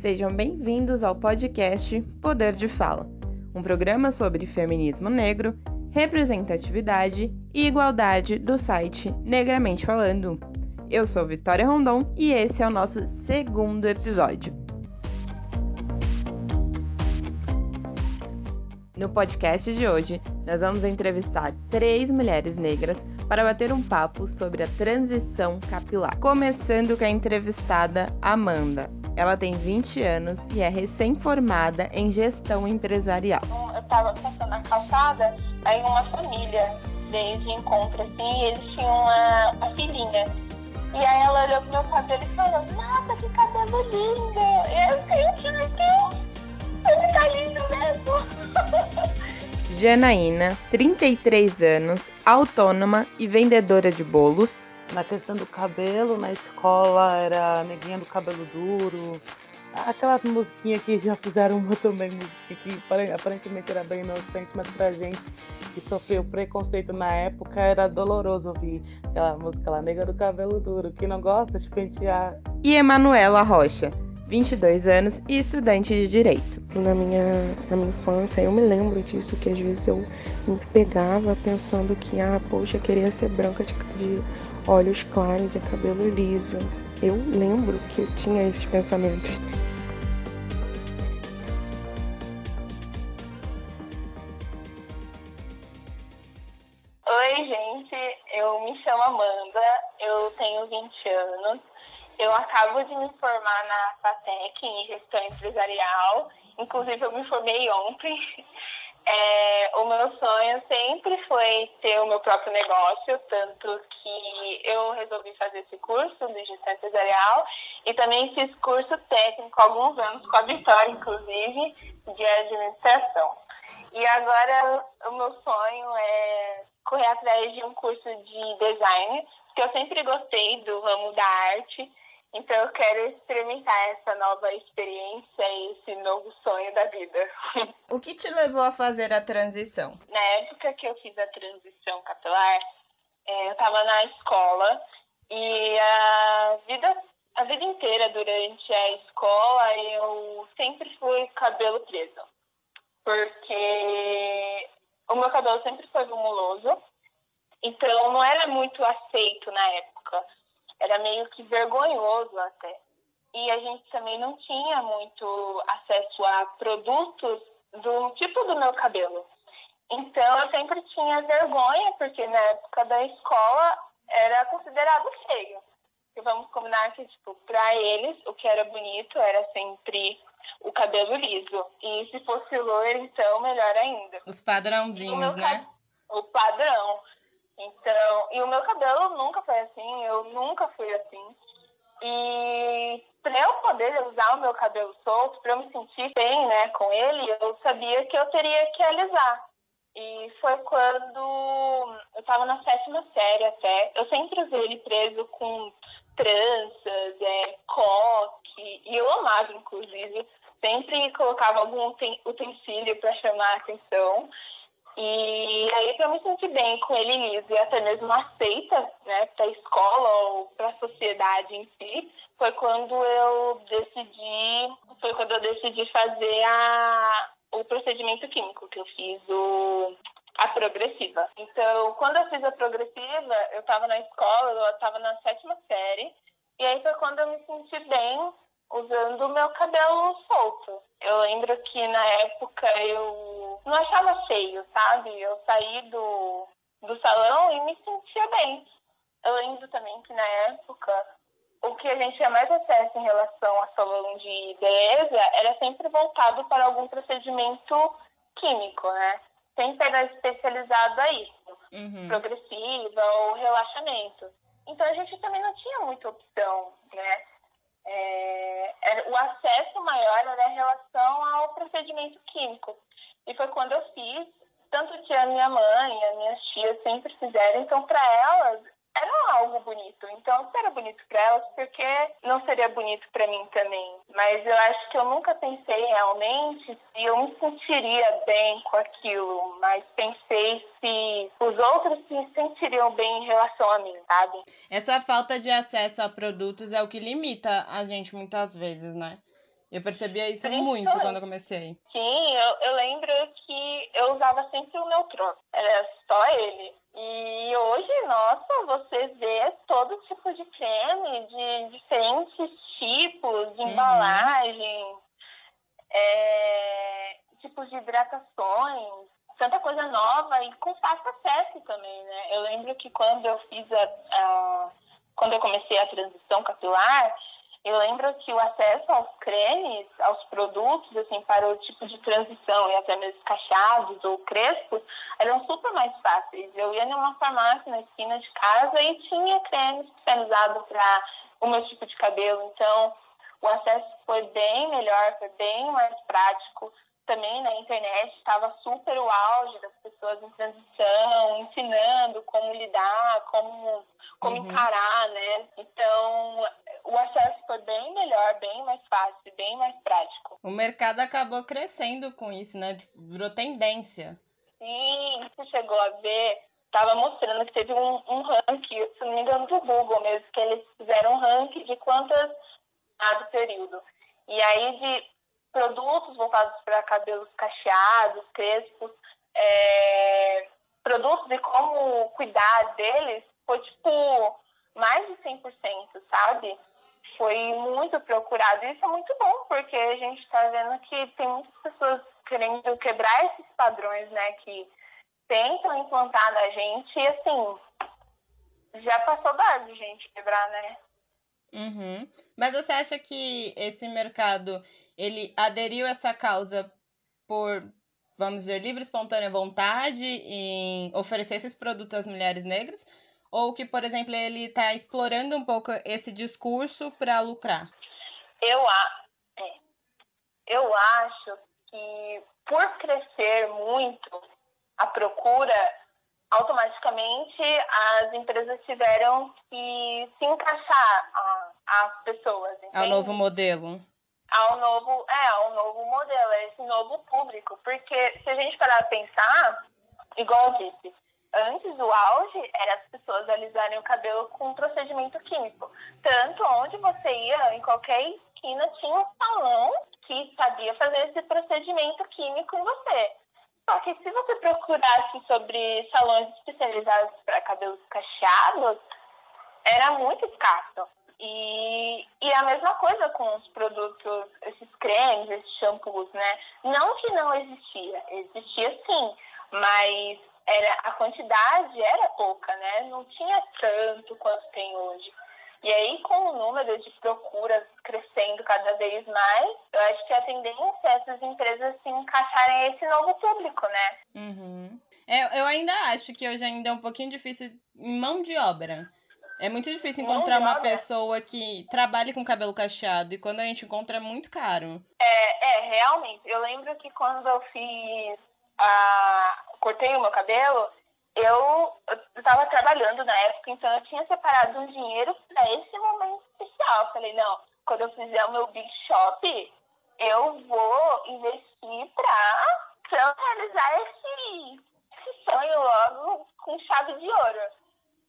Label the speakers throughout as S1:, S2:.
S1: Sejam bem-vindos ao podcast Poder de Fala, um programa sobre feminismo negro, representatividade e igualdade do site Negramente Falando. Eu sou Vitória Rondon e esse é o nosso segundo episódio. No podcast de hoje, nós vamos entrevistar três mulheres negras para bater um papo sobre a transição capilar. Começando com a entrevistada Amanda. Ela tem 20 anos e é recém-formada em gestão empresarial.
S2: Eu estava passando na calçada, aí uma família veio de encontro assim, e eles tinham uma, uma filhinha. E aí ela olhou pro meu cabelo e falou, nossa, que cabelo lindo! E eu fiquei, meu Deus, ele tá lindo mesmo!
S1: Janaína, 33 anos, autônoma e vendedora de bolos.
S3: Na questão do cabelo, na escola era neguinha do cabelo duro. Aquelas musiquinhas que já fizeram uma também, música que aparentemente era bem inocente, mas pra gente que sofreu preconceito na época era doloroso ouvir aquela música lá, nega do cabelo duro, que não gosta de pentear.
S1: E Emanuela Rocha, 22 anos e estudante de Direito.
S4: Na minha, na minha infância, eu me lembro disso, que às vezes eu me pegava pensando que, ah, poxa, eu queria ser branca de, de olhos claros e cabelo liso. Eu lembro que eu tinha esses pensamentos.
S2: Oi, gente, eu me chamo Amanda, eu tenho 20 anos. Eu acabo de me formar na FATEC em gestão empresarial. Inclusive, eu me formei ontem. É, o meu sonho sempre foi ter o meu próprio negócio, tanto que eu resolvi fazer esse curso de gestão empresarial e também fiz curso técnico alguns anos com a Vitória, inclusive, de administração. E agora o meu sonho é correr atrás de um curso de design, porque eu sempre gostei do ramo da arte então eu quero experimentar essa nova experiência e esse novo sonho da vida.
S1: O que te levou a fazer a transição?
S2: Na época que eu fiz a transição capilar, é, eu estava na escola e a vida, a vida inteira durante a escola eu sempre fui cabelo preso. Porque o meu cabelo sempre foi volumoso, então não era muito aceito na época era meio que vergonhoso até. E a gente também não tinha muito acesso a produtos do tipo do meu cabelo. Então eu sempre tinha vergonha, porque na época da escola era considerado feio. E vamos combinar que, tipo, pra eles, o que era bonito era sempre o cabelo liso. E se fosse loiro, então, melhor ainda.
S1: Os padrãozinhos, né?
S2: O padrão. Então, e o meu cabelo nunca foi assim, eu nunca fui assim. E para eu poder usar o meu cabelo solto, para eu me sentir bem, né, com ele, eu sabia que eu teria que alisar. E foi quando eu estava na sétima série até. Eu sempre usei ele preso com tranças, é, coque, e eu amava, inclusive. Sempre colocava algum utensílio para chamar a atenção. E aí, para me sentir bem com ele liso e até mesmo aceita, né, para a escola ou para a sociedade em si, foi quando eu decidi, foi quando eu decidi fazer a, o procedimento químico, que eu fiz o, a progressiva. Então, quando eu fiz a progressiva, eu estava na escola, eu estava na sétima série, e aí foi quando eu me senti bem usando o meu cabelo solto. Eu lembro que na época eu não achava feio, sabe? Eu saí do, do salão e me sentia bem. Eu lembro também que na época o que a gente tinha mais acesso em relação a salão de beleza era sempre voltado para algum procedimento químico, né? Sempre era especializado a isso, uhum. progressiva ou relaxamento. Então a gente também não tinha muita opção, né? É, o acesso maior era em relação ao procedimento químico. E foi quando eu fiz, tanto que a minha mãe e as minhas tias sempre fizeram, então para elas era algo bonito. Então, se era bonito para elas, porque não seria bonito para mim também? Mas eu acho que eu nunca pensei realmente se eu me sentiria bem com aquilo, mas pensei se os outros se sentiriam bem em relação a mim, sabe?
S1: Essa falta de acesso a produtos é o que limita a gente muitas vezes, né? Eu percebia isso muito quando eu comecei.
S2: Sim, eu, eu lembro que eu usava sempre o Neutron. Era só ele. E hoje, nossa, você vê todo tipo de creme, de diferentes tipos, de uhum. embalagem, é, tipos de hidratações, tanta coisa nova e com fácil acesso também, né? Eu lembro que quando eu fiz a, a quando eu comecei a transição capilar, eu lembro que o acesso aos cremes, aos produtos, assim, para o tipo de transição e até mesmo cacheados ou crespos, eram super mais fáceis. Eu ia numa farmácia na esquina de casa e tinha creme especializado para o meu tipo de cabelo. Então, o acesso foi bem melhor, foi bem mais prático. Também na internet estava super o auge das pessoas em transição, ensinando como lidar, como, como uhum. encarar, né? Então, o acesso foi bem melhor, bem mais fácil, bem mais prático.
S1: O mercado acabou crescendo com isso, né? Tipo, virou tendência.
S2: Sim, você chegou a ver, estava mostrando que teve um, um ranking, se não me engano, do Google mesmo, que eles fizeram um ranking de quantas do período. E aí de produtos voltados para cabelos cacheados, crespos, é, produtos e como cuidar deles, foi tipo mais de 100%, sabe? Foi muito procurado. Isso é muito bom, porque a gente está vendo que tem muitas pessoas querendo quebrar esses padrões, né? Que tentam implantar na gente e assim, já passou da hora de gente quebrar, né?
S1: Uhum. Mas você acha que esse mercado ele aderiu a essa causa por, vamos dizer, livre espontânea vontade em oferecer esses produtos às mulheres negras? Ou que, por exemplo, ele está explorando um pouco esse discurso para lucrar?
S2: Eu, a... É. eu acho que por crescer muito a procura, automaticamente as empresas tiveram que se encaixar às pessoas. Entende?
S1: Ao novo modelo.
S2: Ao novo, é, ao novo modelo, a esse novo público. Porque se a gente parar a pensar, igual eu disse, antes o auge era as pessoas alisarem o cabelo com um procedimento químico. Tanto onde você ia, em qualquer esquina, tinha um salão que sabia fazer esse procedimento químico em você. Só que se você procurasse sobre salões especializados para cabelos cacheados, era muito escasso. E, e a mesma coisa com os produtos, esses cremes, esses shampoos, né? Não que não existia, existia sim, mas era a quantidade era pouca, né? Não tinha tanto quanto tem hoje. E aí, com o número de procuras crescendo cada vez mais, eu acho que a tendência é essas empresas se encaixarem esse novo público, né?
S1: Uhum. É, eu ainda acho que hoje ainda é um pouquinho difícil em mão de obra. É muito difícil encontrar uma pessoa que trabalhe com cabelo cacheado. E quando a gente encontra, é muito caro.
S2: É, é, realmente. Eu lembro que quando eu fiz a, cortei o meu cabelo, eu estava trabalhando na época, então eu tinha separado um dinheiro para esse momento especial. Falei, não, quando eu fizer o meu Big Shop, eu vou investir para realizar esse, esse sonho logo com chave de ouro.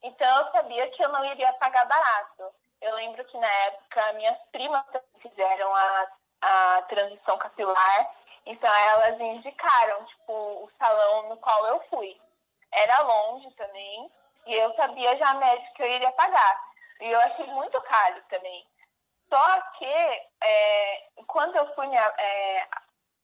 S2: Então eu sabia que eu não iria pagar barato. Eu lembro que na época minhas primas fizeram a, a transição capilar então elas indicaram, tipo, o salão no qual eu fui. Era longe também, e eu sabia já a média que eu iria pagar. E eu achei muito caro também. Só que é, quando eu fui minha, é,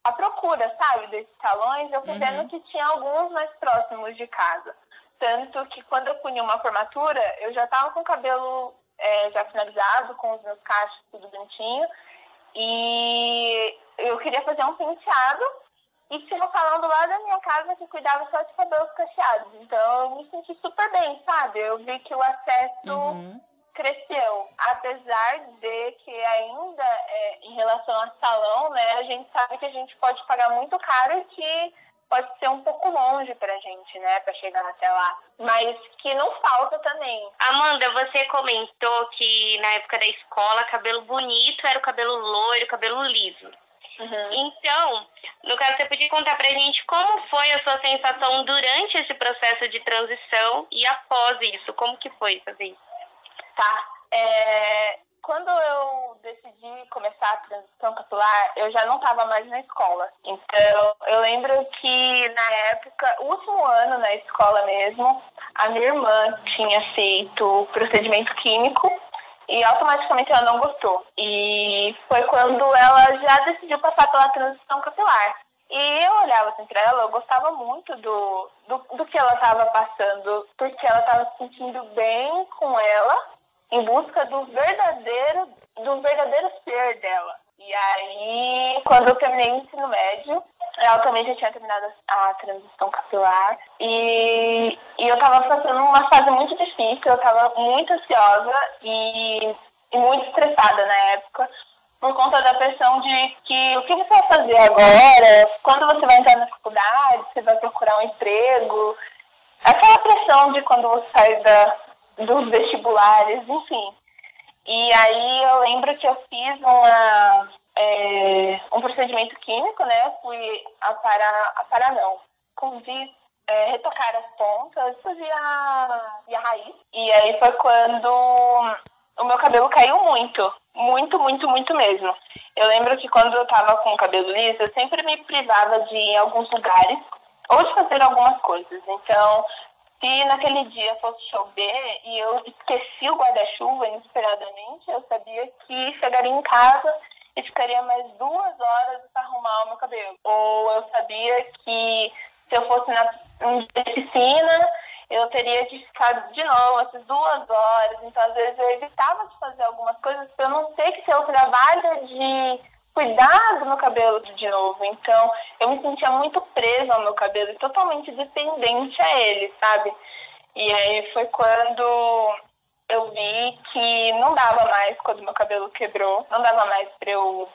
S2: a procura, sabe, desses salões, eu fui uhum. vendo que tinha alguns mais próximos de casa. Tanto que quando eu fui em uma formatura, eu já estava com o cabelo é, já finalizado, com os meus cachos tudo bonitinho. E eu queria fazer um penteado e tinha um salão do lado da minha casa que cuidava só de cabelos cacheados. Então eu me senti super bem, sabe? Eu vi que o acesso uhum. cresceu. Apesar de que ainda é, em relação a salão, né, a gente sabe que a gente pode pagar muito caro e que pode ser um pouco longe pra gente, né, pra chegar até lá. Mas que não falta também.
S5: Amanda, você comentou que na época da escola, cabelo bonito era o cabelo loiro, cabelo liso. Uhum. Então, no caso, você podia contar pra gente como foi a sua sensação durante esse processo de transição e após isso, como que foi fazer isso?
S2: Tá. É, quando eu decidi começar a transição capilar, eu já não estava mais na escola. Então, eu lembro que na época, o último ano na escola mesmo, a minha irmã tinha feito procedimento químico e automaticamente ela não gostou. E foi quando ela já decidiu passar pela transição capilar. E eu olhava assim pra ela, eu gostava muito do, do, do que ela estava passando, porque ela estava se sentindo bem com ela em busca do verdadeiro, do verdadeiro ser dela. E aí, quando eu terminei o ensino médio, ela também já tinha terminado a transição capilar. E, e eu tava passando uma fase muito difícil, eu tava muito ansiosa e, e muito estressada na época, por conta da pressão de que o que você vai fazer agora, quando você vai entrar na faculdade, você vai procurar um emprego. Aquela pressão de quando você sai da, dos vestibulares, enfim. E aí eu lembro que eu fiz uma, é, um procedimento químico, né? Fui aparar, aparar não, como diz, é, retocar as pontas e a, e a raiz. E aí foi quando o meu cabelo caiu muito, muito, muito, muito mesmo. Eu lembro que quando eu tava com o cabelo liso, eu sempre me privava de ir em alguns lugares ou de fazer algumas coisas. Então, se naquele dia fosse chover e eu esqueci o guarda-chuva inesperadamente, eu sabia que chegaria em casa e ficaria mais duas horas para arrumar o meu cabelo. Ou eu sabia que se eu fosse na piscina, eu teria de ficar de novo essas duas horas. Então, às vezes, eu evitava de fazer algumas coisas para eu não ter que ter o trabalho de cuidar do meu cabelo de novo. Então, eu me sentia muito presa ao meu cabelo e totalmente dependente a ele, sabe? E aí foi quando eu vi que não dava mais quando meu cabelo quebrou, não dava mais para eu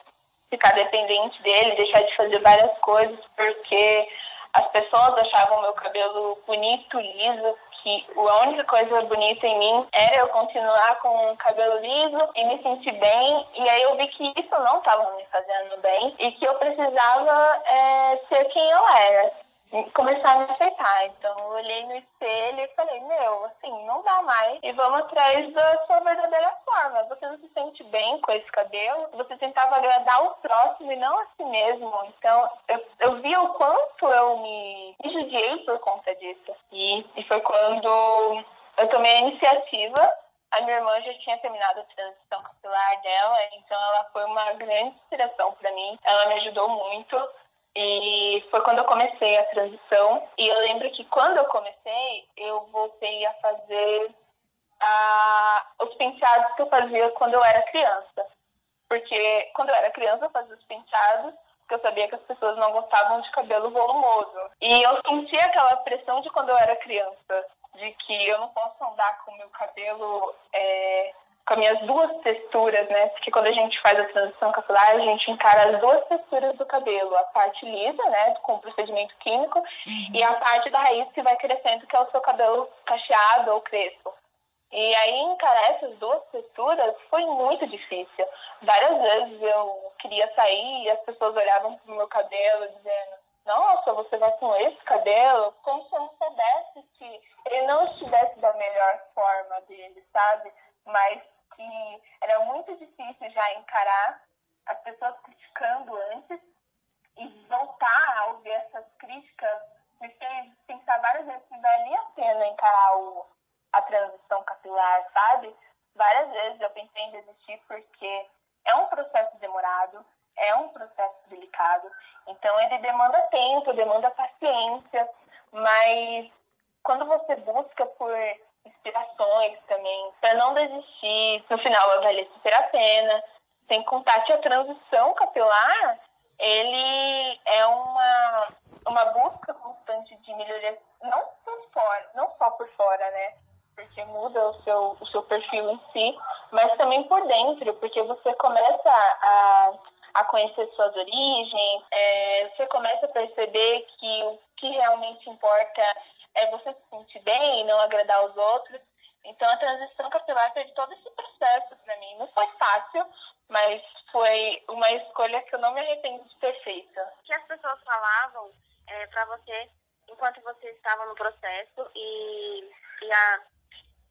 S2: ficar dependente dele, deixar de fazer várias coisas, porque as pessoas achavam meu cabelo bonito, liso, que a única coisa bonita em mim era eu continuar com o cabelo liso e me sentir bem. E aí eu vi que isso não estava me fazendo bem e que eu precisava é, ser quem eu era começar a me aceitar. Então eu olhei no espelho e falei, meu, assim, não dá mais. E vamos atrás da sua verdadeira forma. Você não se sente bem com esse cabelo, você tentava agradar o próximo e não a si mesmo. Então eu, eu vi o quanto eu me, me judiei por conta disso. E, e foi quando eu tomei a iniciativa a minha irmã já tinha terminado a transição capilar dela, então ela foi uma grande inspiração para mim. Ela me ajudou muito. E foi quando eu comecei a transição. E eu lembro que quando eu comecei, eu voltei a fazer os penteados que eu fazia quando eu era criança. Porque quando eu era criança, eu fazia os penteados porque eu sabia que as pessoas não gostavam de cabelo volumoso. E eu sentia aquela pressão de quando eu era criança, de que eu não posso andar com o meu cabelo é, com as minhas duas texturas, né? Porque quando a gente faz a transição capilar, a gente encara as duas texturas do cabelo, a parte lisa, né, com o procedimento químico, uhum. e a parte da raiz que vai crescendo, que é o seu cabelo cacheado ou crespo. E aí encarar essas duas texturas foi muito difícil. Várias vezes eu queria sair e as pessoas olhavam pro meu cabelo dizendo nossa, você vai com esse cabelo, como se eu não soubesse que ele não estivesse da melhor forma dele, sabe? Mas que era muito difícil já encarar as pessoas criticando antes e voltar a ouvir essas críticas me fez pensar várias vezes se valia a pena encarar o, a transição capilar, sabe? Várias vezes eu pensei em desistir porque é um processo demorado, é um processo delicado, então ele demanda tempo, demanda paciência, mas quando você busca por inspirações também, para não desistir. No final, vai valer super a pena. Sem contar que a transição capilar, ele é uma, uma busca constante de melhoria, não por fora, não só por fora, né? Porque muda o seu, o seu perfil em si, mas também por dentro, porque você começa a, a conhecer suas origens, é, você começa a perceber que o que realmente importa é você se sentir bem e não agradar os outros. Então a transição capilar teve todo esse processo para mim. Não foi fácil, mas foi uma escolha que eu não me arrependo de ter feito.
S5: O que as pessoas falavam é, para você enquanto você estava no processo e, e, a,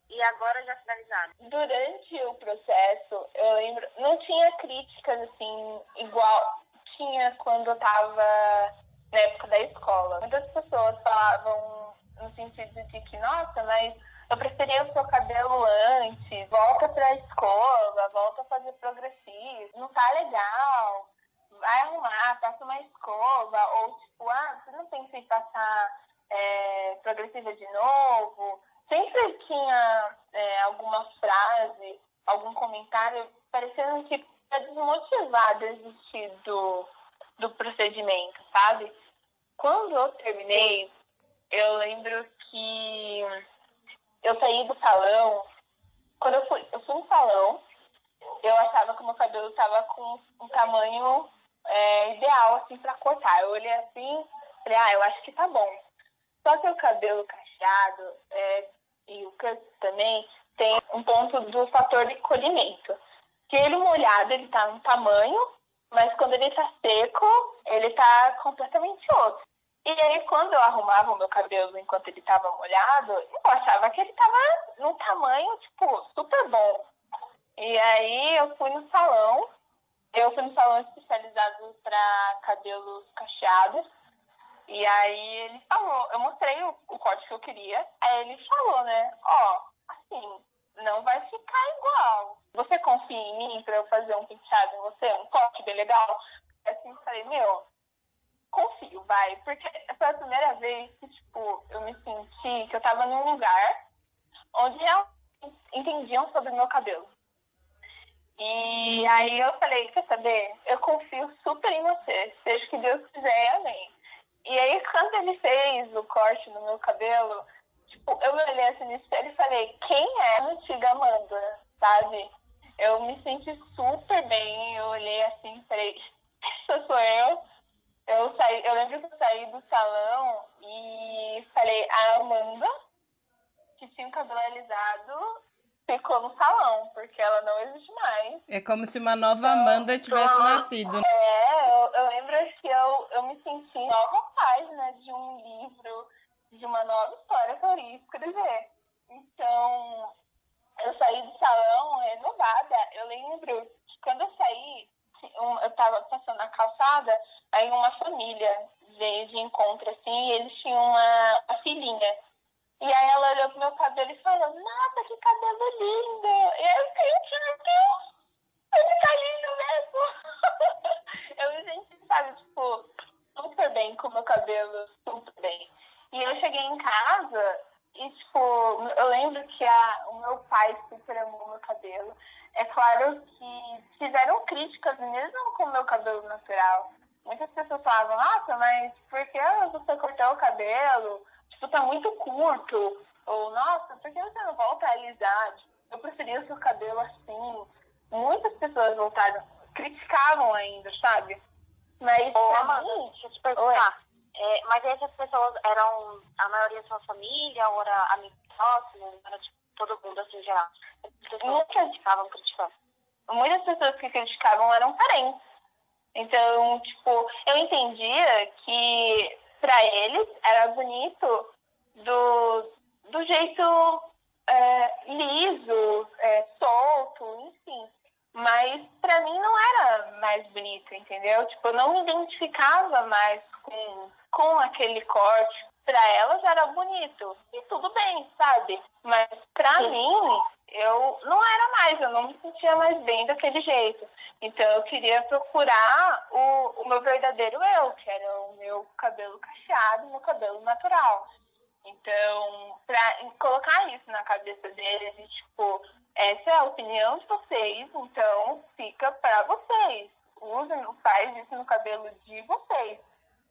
S5: e agora já finalizado?
S2: Durante o processo, eu lembro, não tinha críticas assim, igual tinha quando eu tava na época da escola. Muitas pessoas falavam no sentido de que, nossa, mas eu preferia o seu cabelo antes, volta pra escova, volta a fazer progressivo, não tá legal, vai arrumar, passa uma escova, ou tipo, ah, você não pensa em passar é, progressiva de novo. Sempre tinha é, alguma frase, algum comentário parecendo que para desmotivar a do, do procedimento, sabe? Quando eu terminei, eu lembro que eu saí do salão. Quando eu fui, eu fui no salão, eu achava que o meu cabelo estava com um tamanho é, ideal, assim, para cortar. Eu olhei assim, falei, ah, eu acho que tá bom. Só que o cabelo cacheado é, e o cut também tem um ponto do fator de colhimento. Que ele molhado, ele tá um tamanho, mas quando ele tá seco, ele tá completamente outro. E aí, quando eu arrumava o meu cabelo enquanto ele tava molhado, eu achava que ele tava num tamanho, tipo, super bom. E aí, eu fui no salão, eu fui no salão especializado para cabelos cacheados, e aí ele falou, eu mostrei o, o corte que eu queria, aí ele falou, né, ó, assim, não vai ficar igual. Você confia em mim pra eu fazer um penteado em você, um corte bem legal? Assim, eu falei, meu, confio, vai. Porque foi a primeira vez que, tipo, eu me senti que eu tava num lugar onde entendiam sobre o meu cabelo. E aí eu falei, quer saber? Eu confio super em você. Seja o que Deus quiser, amém. E aí, quando ele fez o corte no meu cabelo, tipo, eu me olhei assim no espelho e falei, quem é a antiga Amanda, sabe? Eu me senti super bem, eu olhei assim e falei, essa sou eu. Eu, saí, eu lembro que eu saí do salão e falei, a Amanda, que tinha o cabelo alisado, ficou no salão, porque ela não existe mais.
S1: É como se uma nova então, Amanda tivesse nascido.
S2: É, eu, eu lembro que eu, eu me senti nova página de um livro, de uma nova história que eu ia escrever. Então, eu saí do salão renovada. Eu lembro que quando eu saí, eu estava passando na calçada, aí uma família veio de encontro assim, e eles tinham uma, uma filhinha. E aí ela olhou pro meu cabelo e falou, nossa, que cabelo lindo! E eu fiquei, meu Deus, ele tá lindo mesmo! eu senti, sabe, tipo, super bem com o meu cabelo, super bem. E eu cheguei em casa e, tipo, eu lembro que a, o meu pai super amou meu cabelo. É claro que fizeram críticas mesmo com o meu cabelo natural. Muitas pessoas falavam, nossa, mas por que você cortou o cabelo? Tipo, tá muito curto. Ou, nossa, por que você não volta a alisar? Eu preferia o seu cabelo assim. Muitas pessoas voltaram, criticavam ainda, sabe? Mas,
S5: Ô, Amanda, mim... deixa eu te perguntar. É, mas essas pessoas eram, a maioria sua família, ou era amigos próximos, era tipo, todo mundo assim já? As pessoas que criticavam, criticavam.
S2: Muitas pessoas que criticavam eram parentes. Então, tipo, eu entendia que para eles era bonito do, do jeito é, liso, é, solto, enfim. Mas para mim não era mais bonito, entendeu? Tipo, eu não me identificava mais com, com aquele corte. Para elas era bonito. E tudo bem, sabe? Mas para mim, eu não era mais, eu não me sentia mais bem daquele jeito. Então eu queria procurar o, o meu verdadeiro eu, que era o meu cabelo cacheado, meu cabelo natural. Então, para colocar isso na cabeça deles e, tipo, essa é a opinião de vocês, então fica para vocês. Usem, faz isso no cabelo de vocês.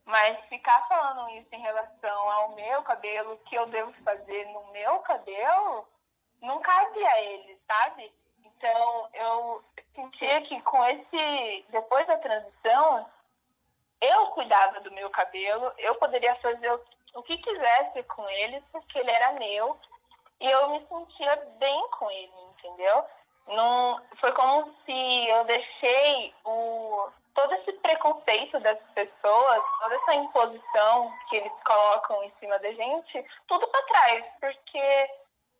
S2: Mas ficar falando isso em relação ao meu cabelo, que eu devo fazer no meu cabelo, não cabe a ele, sabe? Então, eu sentia que com esse. Depois da transição, eu cuidava do meu cabelo, eu poderia fazer o, o que quisesse com ele, porque ele era meu, e eu me sentia bem com ele, entendeu? Não, foi como se eu deixei o, todo esse preconceito das pessoas, toda essa imposição que eles colocam em cima da gente, tudo para trás, porque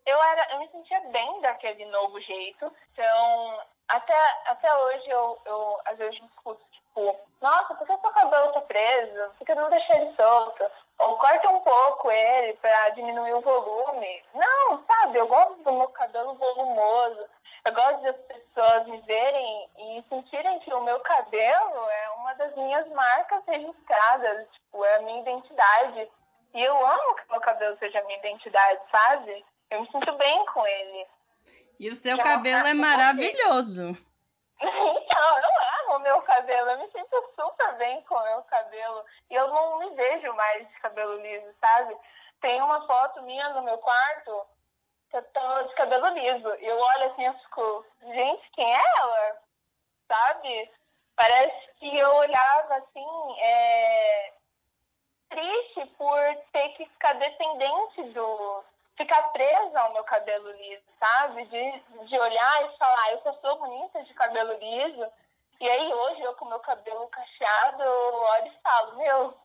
S2: eu era, eu me sentia bem daquele novo jeito. Então, até, até hoje eu, eu às vezes discuto, tipo, nossa, por que seu cabelo tá preso? Por que não deixa ele solto? Ou corta um pouco ele para diminuir o volume. Não, sabe, eu gosto do meu cabelo volumoso. Eu gosto das pessoas me verem e sentirem que o meu cabelo é uma das minhas marcas registradas, tipo, é a minha identidade. E eu amo que meu cabelo seja a minha identidade, sabe? Eu me sinto bem com ele.
S1: E o seu cabelo é maravilhoso.
S2: Então, eu amo o meu cabelo. Eu me sinto super bem com o meu cabelo. E eu não me vejo mais de cabelo liso, sabe? Tem uma foto minha no meu quarto eu tô de cabelo liso. E eu olho assim e fico, gente, quem é ela? Sabe? Parece que eu olhava assim, é... triste por ter que ficar dependente do, ficar presa ao meu cabelo liso, sabe? De, de olhar e falar, eu sou bonita de cabelo liso. E aí hoje eu com meu cabelo cacheado, eu olho e falo, meu,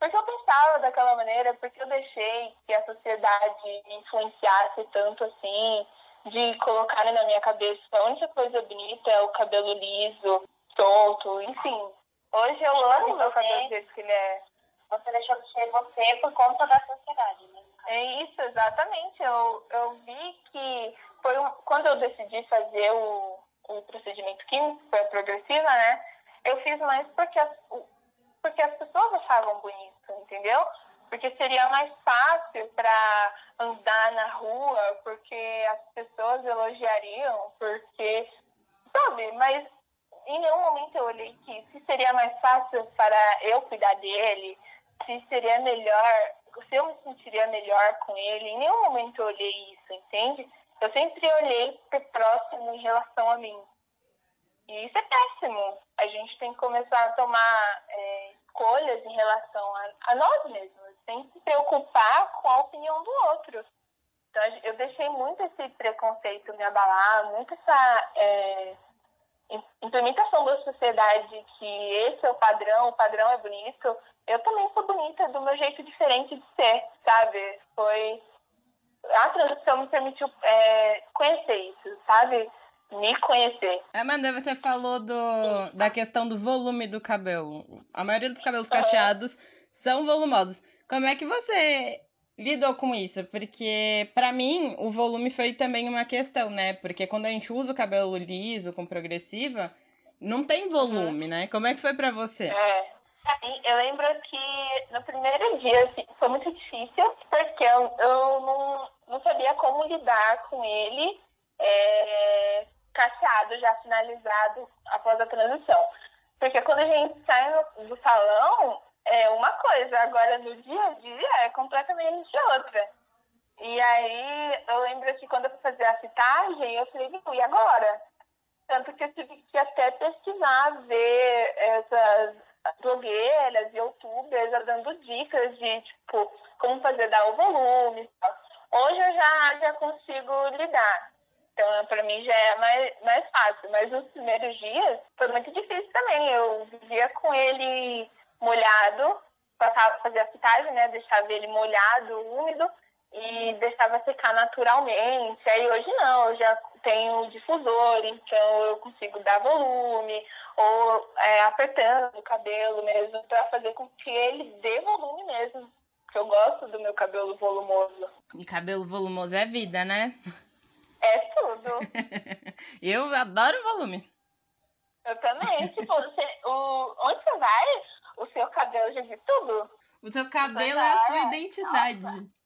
S2: porque eu pensava daquela maneira, porque eu deixei que a sociedade me influenciasse tanto assim, de colocarem na minha cabeça a única coisa bonita é o cabelo liso, solto, enfim. Hoje eu amo meu cabelo do jeito que ele é.
S5: Você deixou de ser você por conta da sociedade, né?
S2: É isso, exatamente. Eu, eu vi que foi um, quando eu decidi fazer o, o procedimento químico, foi a progressiva, né? Eu fiz mais porque as, porque as pessoas achavam bonito, entendeu? Porque seria mais fácil para andar na rua, porque as pessoas elogiariam, porque. Sabe? Mas em nenhum momento eu olhei que se seria mais fácil para eu cuidar dele, se seria melhor se eu me sentiria melhor com ele. Em nenhum momento eu olhei isso, entende? Eu sempre olhei para próximo em relação a mim. E isso é péssimo. A gente tem que começar a tomar é, escolhas em relação a, a nós mesmos, sem se preocupar com a opinião do outro. Então, eu deixei muito esse preconceito me abalar, muito essa é, implementação da sociedade que esse é o padrão, o padrão é bonito eu também sou bonita do meu jeito diferente de ser, sabe? Foi. A transição me permitiu é, conhecer isso, sabe? Me conhecer.
S1: Amanda, você falou do, da questão do volume do cabelo. A maioria dos cabelos cacheados uhum. são volumosos. Como é que você lidou com isso? Porque, para mim, o volume foi também uma questão, né? Porque quando a gente usa o cabelo liso, com progressiva, não tem volume, uhum. né? Como é que foi para você?
S2: É. Eu lembro que no primeiro dia assim, foi muito difícil, porque eu, eu não, não sabia como lidar com ele é, cacheado, já finalizado após a transição. Porque quando a gente sai do salão, é uma coisa, agora no dia a dia é completamente outra. E aí eu lembro que quando eu fui fazer a citagem, eu falei, e agora? Tanto que eu tive que até pesquisar, ver essas blogueiras youtubers dando dicas de, tipo, como fazer dar o volume. Hoje eu já, já consigo lidar. Então, para mim já é mais, mais fácil. Mas nos primeiros dias foi muito difícil também. Eu vivia com ele molhado, passava fazer a fitagem, né? Deixava ele molhado, úmido e deixava secar naturalmente. Aí hoje não, eu já tenho difusor, então eu consigo dar volume, ou é, apertando o cabelo mesmo, para fazer com que ele dê volume mesmo. Porque eu gosto do meu cabelo volumoso.
S1: E cabelo volumoso é vida, né?
S2: É tudo.
S1: eu adoro volume.
S2: Eu também. tipo, você, o, onde você vai, o seu cabelo já diz tudo.
S1: O seu cabelo é a sua identidade. Nossa.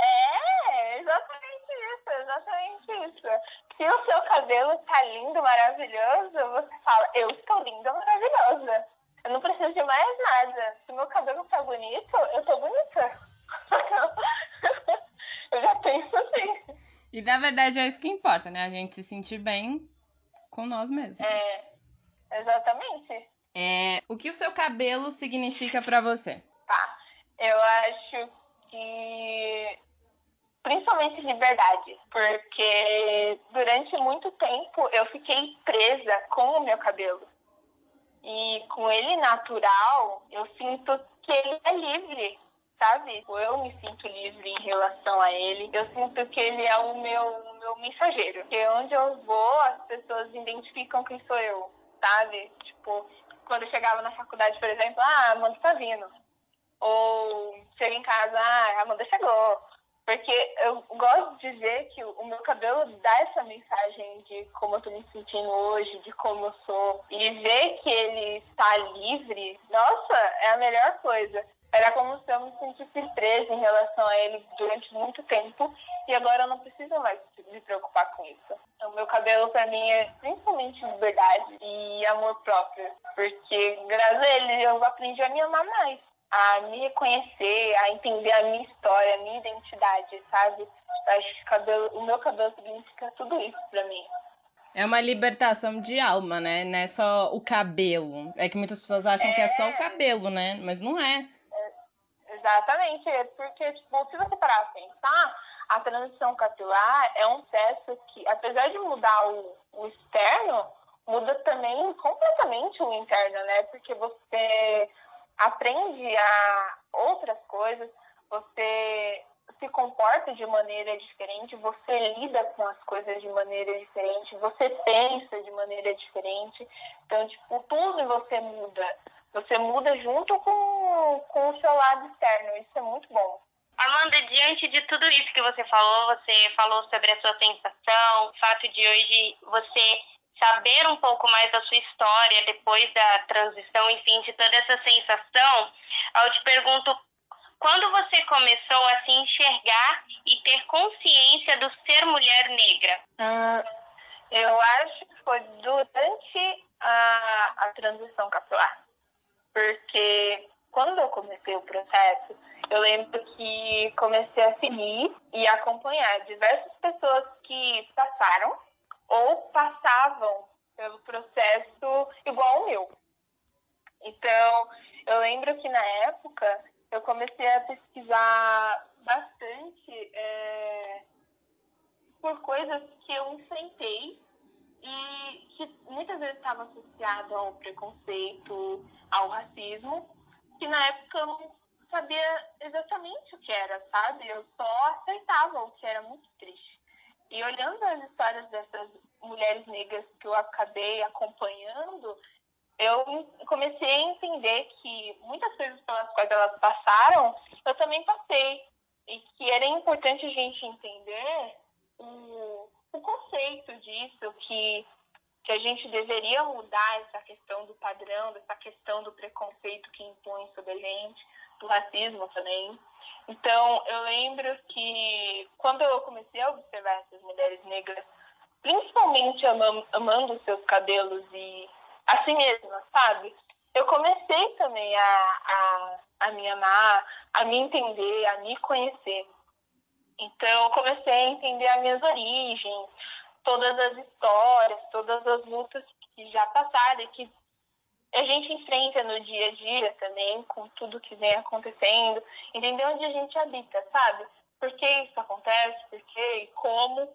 S2: É, exatamente isso, exatamente isso. Se o seu cabelo tá lindo, maravilhoso, você fala, eu estou linda, maravilhosa. Eu não preciso de mais nada. Se meu cabelo tá bonito, eu tô bonita. eu já penso assim.
S1: E na verdade é isso que importa, né? A gente se sentir bem com nós mesmos.
S2: É, exatamente.
S1: É, o que o seu cabelo significa para você?
S2: Tá. Eu acho que principalmente liberdade, porque durante muito tempo eu fiquei presa com o meu cabelo. E com ele natural, eu sinto que ele é livre. Sabe? Tipo, eu me sinto livre em relação a ele. Eu sinto que ele é o meu, meu mensageiro. Porque onde eu vou, as pessoas identificam quem sou eu, sabe? Tipo, quando eu chegava na faculdade, por exemplo, ah, Amanda tá vindo. Ou chega em casa, ah, Amanda chegou. Porque eu gosto de dizer que o meu cabelo dá essa mensagem de como eu tô me sentindo hoje, de como eu sou. E ver que ele está livre, nossa, é a melhor coisa. Era como se eu me sentisse presa em relação a ele durante muito tempo e agora eu não preciso mais me preocupar com isso. O meu cabelo para mim é principalmente liberdade e amor próprio, porque graças a ele eu aprendi a me amar mais, a me reconhecer, a entender a minha história, a minha identidade, sabe? Eu acho que o, cabelo, o meu cabelo significa tudo isso para mim.
S1: É uma libertação de alma, né? Não é só o cabelo. É que muitas pessoas acham é... que é só o é. cabelo, né? Mas não é.
S2: Exatamente, é porque, tipo, se você parar a pensar, a transição capilar é um processo que, apesar de mudar o, o externo, muda também completamente o interno, né? Porque você aprende a outras coisas, você se comporta de maneira diferente, você lida com as coisas de maneira diferente, você pensa de maneira diferente. Então, tipo, tudo em você muda. Você muda junto com, com o seu lado externo. Isso é muito bom.
S5: Amanda, diante de tudo isso que você falou, você falou sobre a sua sensação, o fato de hoje você saber um pouco mais da sua história depois da transição, enfim, de toda essa sensação, eu te pergunto quando você começou a se enxergar e ter consciência do ser mulher negra?
S2: Hum, eu acho que foi durante a, a transição capilar porque quando eu comecei o processo, eu lembro que comecei a seguir e acompanhar diversas pessoas que passaram ou passavam pelo processo igual ao meu. Então, eu lembro que na época eu comecei a pesquisar bastante é, por coisas que eu enfrentei e que muitas vezes estava associado ao preconceito, ao racismo, que na época eu não sabia exatamente o que era, sabe? Eu só aceitava o que era muito triste. E olhando as histórias dessas mulheres negras que eu acabei acompanhando, eu comecei a entender que muitas coisas pelas quais elas passaram, eu também passei. E que era importante a gente entender o, o conceito disso, que, que a gente deveria mudar essa questão do padrão, dessa questão do preconceito que impõe sobre a gente, do racismo também. Então, eu lembro que quando eu comecei a observar essas mulheres negras, principalmente amando, amando seus cabelos e assim mesmo, sabe? Eu comecei também a, a, a me amar, a me entender, a me conhecer. Então, eu comecei a entender as minhas origens, todas as histórias, todas as lutas que já passaram e que a gente enfrenta no dia a dia também, com tudo que vem acontecendo, entender onde a gente habita, sabe? Por que isso acontece, por que e como.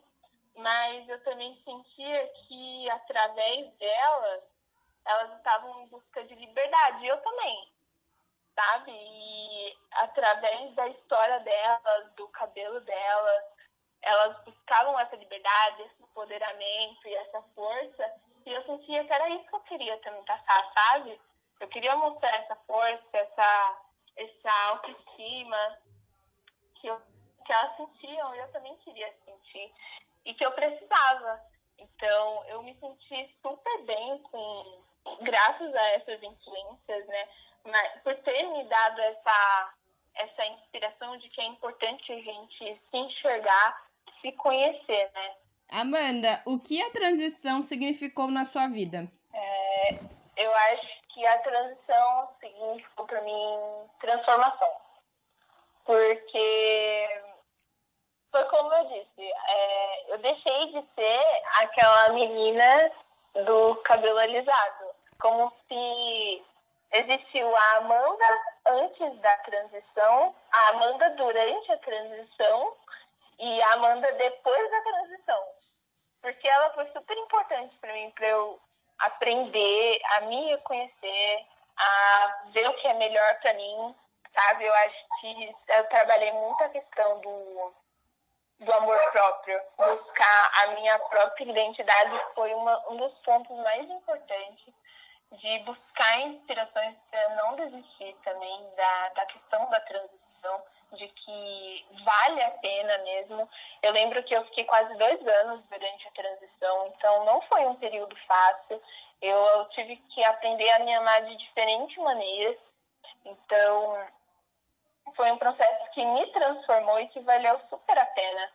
S2: Mas eu também sentia que através delas, elas estavam em busca de liberdade. Eu também sabe? E através da história delas, do cabelo delas, elas buscavam essa liberdade, esse empoderamento e essa força. E eu sentia que era isso que eu queria também passar, sabe? Eu queria mostrar essa força, essa, essa autoestima que, eu, que elas sentiam e eu também queria sentir. E que eu precisava. Então, eu me senti super bem com, graças a essas influências, né? Mas, por ter me dado essa, essa inspiração de que é importante a gente se enxergar, se conhecer, né?
S1: Amanda, o que a transição significou na sua vida?
S2: É, eu acho que a transição significou para mim transformação. Porque foi como eu disse, é, eu deixei de ser aquela menina do cabelo alisado. Como se existiu a Amanda antes da transição, a Amanda durante a transição e a Amanda depois da transição. Porque ela foi super importante para mim, para eu aprender, a me conhecer, a ver o que é melhor para mim, sabe? Eu acho que eu trabalhei muito a questão do, do amor próprio. Buscar a minha própria identidade foi uma, um dos pontos mais importantes de buscar inspirações para não desistir também da, da questão da transição, de que vale a pena mesmo. Eu lembro que eu fiquei quase dois anos durante a transição, então não foi um período fácil. Eu, eu tive que aprender a me amar de diferentes maneiras. Então, foi um processo que me transformou e que valeu super a pena,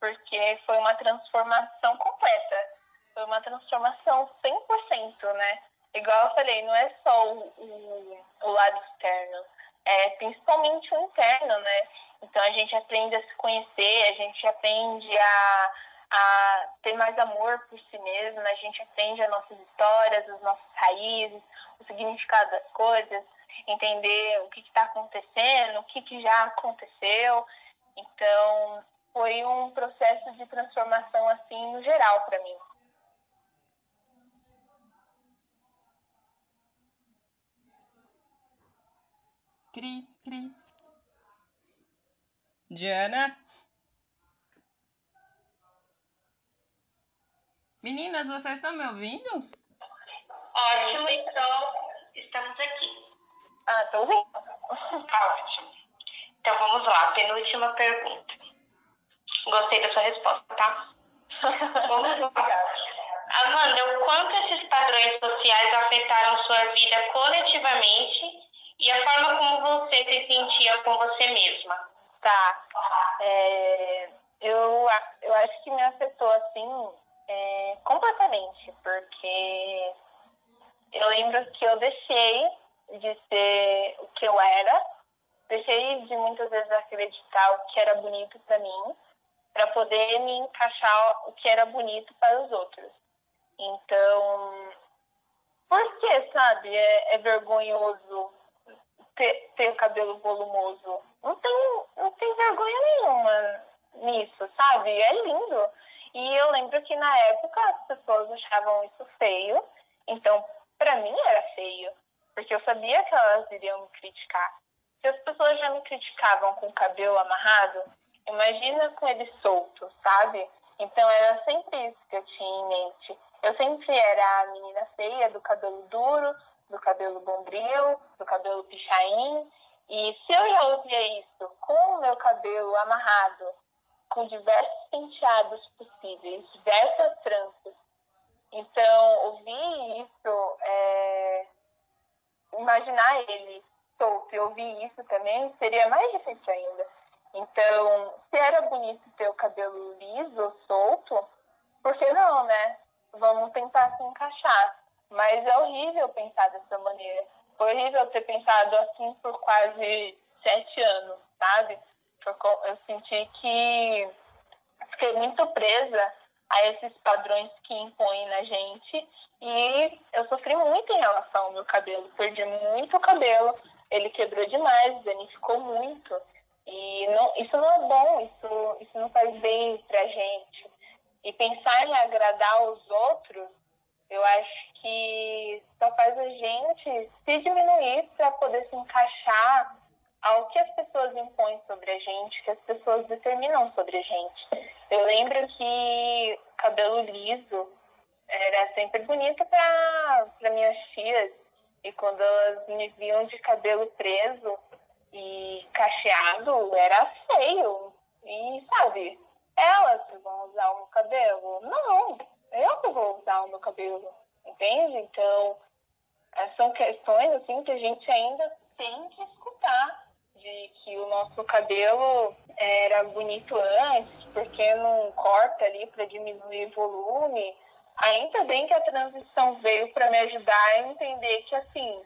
S2: porque foi uma transformação completa. Foi uma transformação 100%, né? igual eu falei, não é só o, o, o lado externo, é principalmente o interno, né? Então a gente aprende a se conhecer, a gente aprende a, a ter mais amor por si mesmo, a gente aprende as nossas histórias, as nossas raízes, o significado das coisas, entender o que está acontecendo, o que, que já aconteceu. Então foi um processo de transformação assim no geral para mim.
S1: Cri, cri. Diana? Meninas, vocês estão me ouvindo?
S5: Ótimo, então estamos aqui.
S2: Ah, tô ouvindo.
S5: Tá ótimo. Então vamos lá, penúltima pergunta. Gostei da sua resposta, tá? vamos lá. Amanda, o quanto esses padrões sociais afetaram sua vida coletivamente e a forma como você se sentia com você mesma.
S2: Tá. É, eu, eu acho que me afetou assim é, completamente, porque eu lembro que eu deixei de ser o que eu era, deixei de muitas vezes acreditar o que era bonito para mim, para poder me encaixar o que era bonito para os outros. Então, por que, sabe, é, é vergonhoso ter, ter cabelo volumoso. Não tem, não tem vergonha nenhuma nisso, sabe? É lindo. E eu lembro que na época as pessoas achavam isso feio. Então, para mim era feio. Porque eu sabia que elas iriam me criticar. Se as pessoas já me criticavam com o cabelo amarrado, imagina com ele solto, sabe? Então era sempre isso que eu tinha em mente. Eu sempre era a menina feia do cabelo duro, do cabelo bombril, do cabelo pichain. E se eu já ouvia isso com o meu cabelo amarrado, com diversos penteados possíveis, diversas tranças, então ouvir isso, é... imaginar ele solto e ouvir isso também seria mais difícil ainda. Então, se era bonito ter o cabelo liso, solto, por que não, né? Vamos tentar se encaixar. Mas é horrível pensar dessa maneira. Foi horrível ter pensado assim por quase sete anos, sabe? Eu senti que fiquei muito presa a esses padrões que impõem na gente e eu sofri muito em relação ao meu cabelo. Perdi muito cabelo, ele quebrou demais, danificou muito. E não, isso não é bom, isso, isso não faz bem pra gente. E pensar em agradar os outros eu acho que só faz a gente se diminuir para poder se encaixar ao que as pessoas impõem sobre a gente, que as pessoas determinam sobre a gente. Eu lembro que cabelo liso era sempre bonito para minhas tias, e quando elas me viam de cabelo preso e cacheado, era feio. E sabe, elas vão usar o meu cabelo? Não, eu vou usar o meu cabelo, entende? Então, é, são questões assim que a gente ainda tem que escutar de que o nosso cabelo era bonito antes, porque não corta ali para diminuir volume. Ainda bem que a transição veio para me ajudar a entender que assim,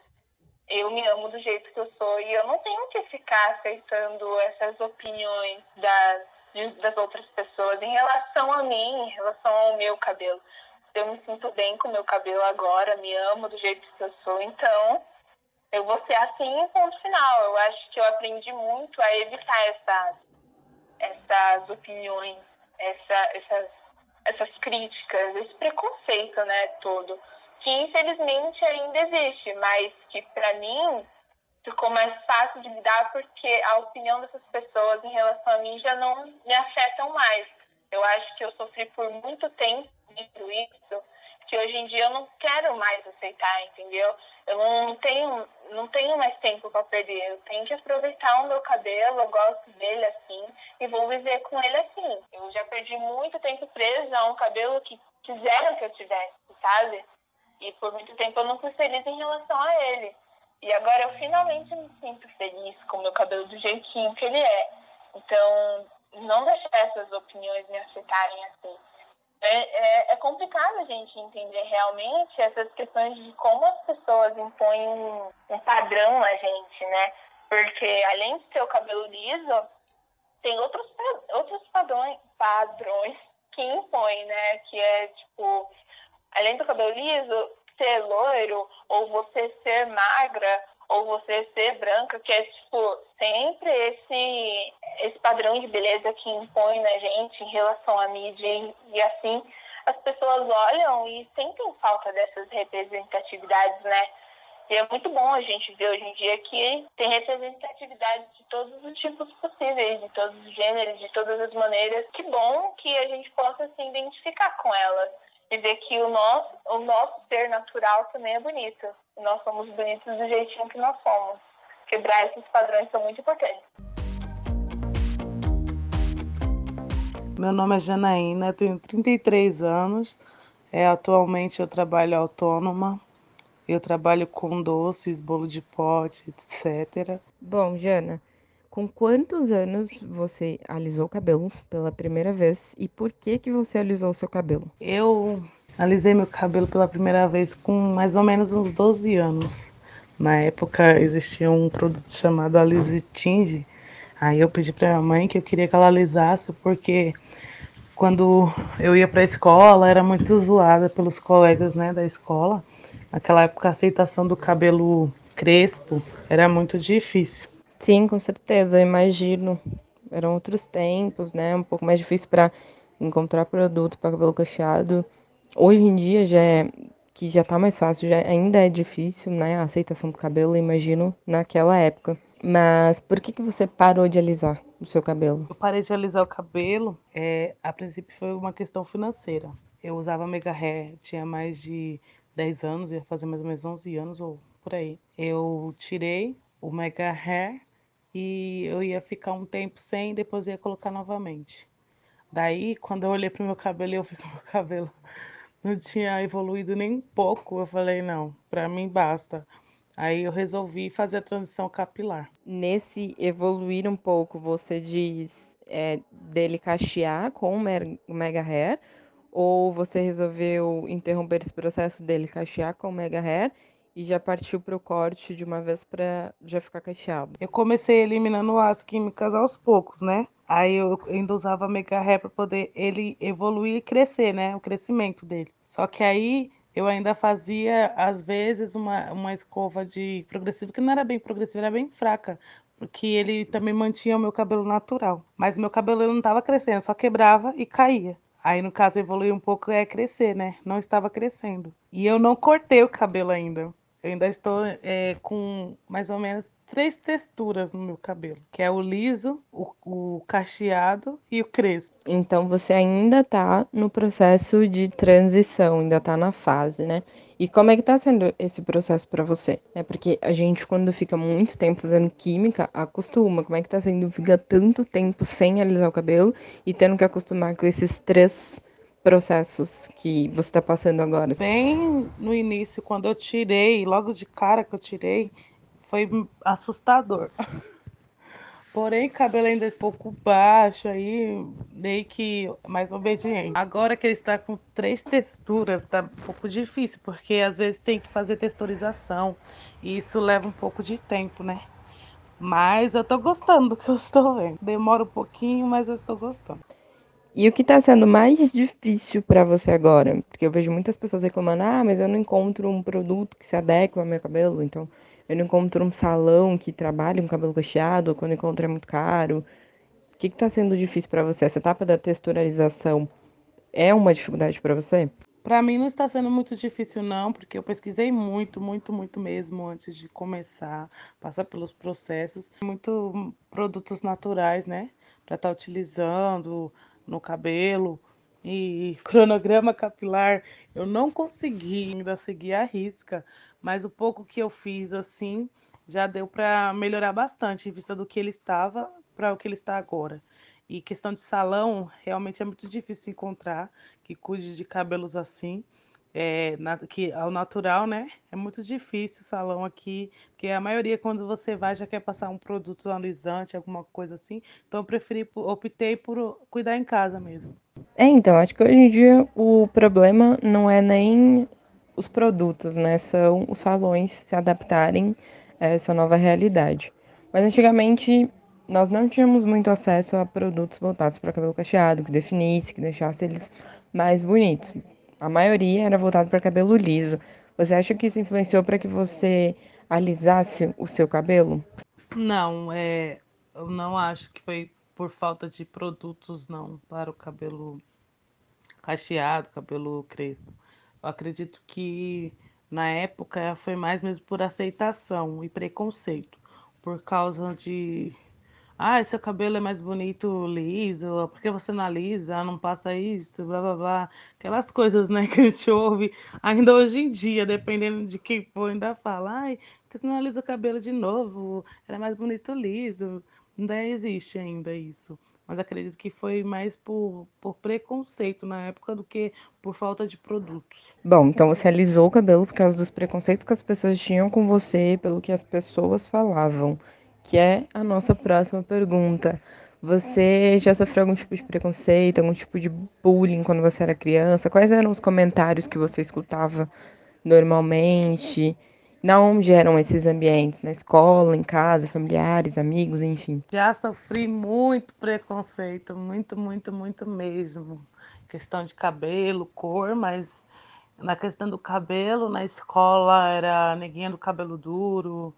S2: eu me amo do jeito que eu sou e eu não tenho que ficar aceitando essas opiniões das das outras pessoas em relação a mim, em relação ao meu cabelo. Eu me sinto bem com meu cabelo agora, me amo do jeito que eu sou, então eu vou ser assim ponto final. Eu acho que eu aprendi muito a evitar essas, essas opiniões, essa, essas, essas críticas, esse preconceito, né, todo. Que infelizmente ainda existe, mas que para mim ficou mais fácil de lidar porque a opinião dessas pessoas em relação a mim já não me afetam mais. Eu acho que eu sofri por muito tempo isso, que hoje em dia eu não quero mais aceitar, entendeu? Eu não tenho, não tenho mais tempo para perder. Eu tenho que aproveitar o meu cabelo, eu gosto dele assim e vou viver com ele assim. Eu já perdi muito tempo presa a um cabelo que quiseram que eu tivesse, sabe? E por muito tempo eu não fui feliz em relação a ele. E agora eu finalmente me sinto feliz com o meu cabelo do jeitinho que ele é. Então, não deixar essas opiniões me afetarem assim. É, é, é, complicado a gente entender realmente essas questões de como as pessoas impõem um, padrão a gente, né? Porque além de ter o cabelo liso, tem outros, outros padrões, padrões que impõem, né? Que é tipo, além do cabelo liso, ser loiro, ou você ser magra, ou você ser branca, que é tipo sempre esse esse padrão de beleza que impõe na gente em relação à mídia e, assim as pessoas olham e sentem falta dessas representatividades, né? E é muito bom a gente ver hoje em dia que tem representatividade de todos os tipos possíveis, de todos os gêneros, de todas as maneiras. Que bom que a gente possa se identificar com elas e ver que o nosso, o nosso ser natural também é bonito. Nós somos bonitos do jeitinho que nós somos. Quebrar esses padrões são muito importantes.
S3: Meu nome é Janaína, tenho 33 anos. É, atualmente eu trabalho autônoma. Eu trabalho com doces, bolo de pote, etc.
S1: Bom, Jana, com quantos anos você alisou o cabelo pela primeira vez e por que que você alisou o seu cabelo?
S3: Eu alisei meu cabelo pela primeira vez com mais ou menos uns 12 anos. Na época existia um produto chamado Alise Tinge. Aí eu pedi para minha mãe que eu queria que ela alisasse porque quando eu ia para a escola era muito zoada pelos colegas, né, da escola. Naquela época a aceitação do cabelo crespo era muito difícil.
S1: Sim, com certeza, eu imagino. Eram outros tempos, né? Um pouco mais difícil para encontrar produto para cabelo cacheado. Hoje em dia já é que já tá mais fácil, já ainda é difícil, né? A aceitação do cabelo, imagino, naquela época. Mas por que que você parou de alisar o seu cabelo?
S3: Eu parei de alisar o cabelo, é, a princípio foi uma questão financeira. Eu usava mega hair, tinha mais de 10 anos, ia fazer mais ou menos 11 anos ou por aí. Eu tirei o mega hair e eu ia ficar um tempo sem, depois ia colocar novamente. Daí, quando eu olhei pro meu cabelo, eu vi que meu cabelo não tinha evoluído nem um pouco. Eu falei, não, para mim basta. Aí eu resolvi fazer a transição capilar.
S1: Nesse evoluir um pouco, você diz é, dele cachear com o mega hair ou você resolveu interromper esse processo dele cachear com o mega hair e já partiu para o corte de uma vez para já ficar cacheado.
S3: Eu comecei eliminando as químicas aos poucos, né? Aí eu ainda usava mega hair para poder ele evoluir e crescer, né? O crescimento dele. Só que aí eu ainda fazia, às vezes, uma, uma escova de progressivo, que não era bem progressiva, era bem fraca, porque ele também mantinha o meu cabelo natural. Mas meu cabelo não estava crescendo, só quebrava e caía. Aí, no caso, evoluir um pouco é crescer, né? Não estava crescendo. E eu não cortei o cabelo ainda. Eu ainda estou é, com mais ou menos três texturas no meu cabelo, que é o liso, o, o cacheado e o crespo.
S1: Então você ainda tá no processo de transição, ainda tá na fase, né? E como é que tá sendo esse processo para você? É porque a gente quando fica muito tempo fazendo química, acostuma. Como é que tá sendo ficar tanto tempo sem alisar o cabelo e tendo que acostumar com esses três processos que você está passando agora?
S3: Bem no início, quando eu tirei, logo de cara que eu tirei, foi assustador. Porém, cabelo ainda é um pouco baixo aí, meio que mais obediente. Agora que ele está com três texturas, tá um pouco difícil, porque às vezes tem que fazer texturização e isso leva um pouco de tempo, né? Mas eu tô gostando do que eu estou vendo. Demora um pouquinho, mas eu estou gostando.
S1: E o que está sendo mais difícil para você agora? Porque eu vejo muitas pessoas reclamando: ah, mas eu não encontro um produto que se adeque ao meu cabelo, então eu não encontro um salão que trabalhe com cabelo cacheado, quando encontro é muito caro. O que está sendo difícil para você? Essa etapa da texturalização é uma dificuldade para você?
S3: Para mim não está sendo muito difícil não, porque eu pesquisei muito, muito, muito mesmo antes de começar, passar pelos processos, muito produtos naturais, né, para estar tá utilizando no cabelo e cronograma capilar, eu não consegui ainda seguir a risca, mas o pouco que eu fiz assim já deu para melhorar bastante em vista do que ele estava para o que ele está agora. E questão de salão, realmente é muito difícil encontrar que cuide de cabelos assim. É, na, que ao natural, né? É muito difícil o salão aqui, porque a maioria, quando você vai, já quer passar um produto alisante, alguma coisa assim. Então, eu preferi, optei por cuidar em casa mesmo.
S1: É, então, acho que hoje em dia o problema não é nem os produtos, né? São os salões se adaptarem a essa nova realidade. Mas antigamente nós não tínhamos muito acesso a produtos voltados para cabelo cacheado, que definisse, que deixasse eles mais bonitos. A maioria era voltado para cabelo liso. Você acha que isso influenciou para que você alisasse o seu cabelo?
S3: Não, é, eu não acho que foi por falta de produtos não para o cabelo cacheado, cabelo crespo. Eu acredito que na época foi mais mesmo por aceitação e preconceito, por causa de ah, seu cabelo é mais bonito liso, por que você não alisa, não passa isso, blá blá blá. Aquelas coisas, né, que a gente ouve ainda hoje em dia, dependendo de quem for, ainda fala, ai, por que você não alisa o cabelo de novo? Era mais bonito liso. Ainda existe ainda isso. Mas acredito que foi mais por, por preconceito na época do que por falta de produtos.
S1: Bom, então você alisou o cabelo por causa dos preconceitos que as pessoas tinham com você, pelo que as pessoas falavam que é a nossa próxima pergunta. Você já sofreu algum tipo de preconceito, algum tipo de bullying quando você era criança? Quais eram os comentários que você escutava normalmente? Na onde eram esses ambientes? Na escola, em casa, familiares, amigos, enfim?
S3: Já sofri muito preconceito, muito, muito, muito mesmo. Questão de cabelo, cor, mas na questão do cabelo, na escola era neguinha do cabelo duro,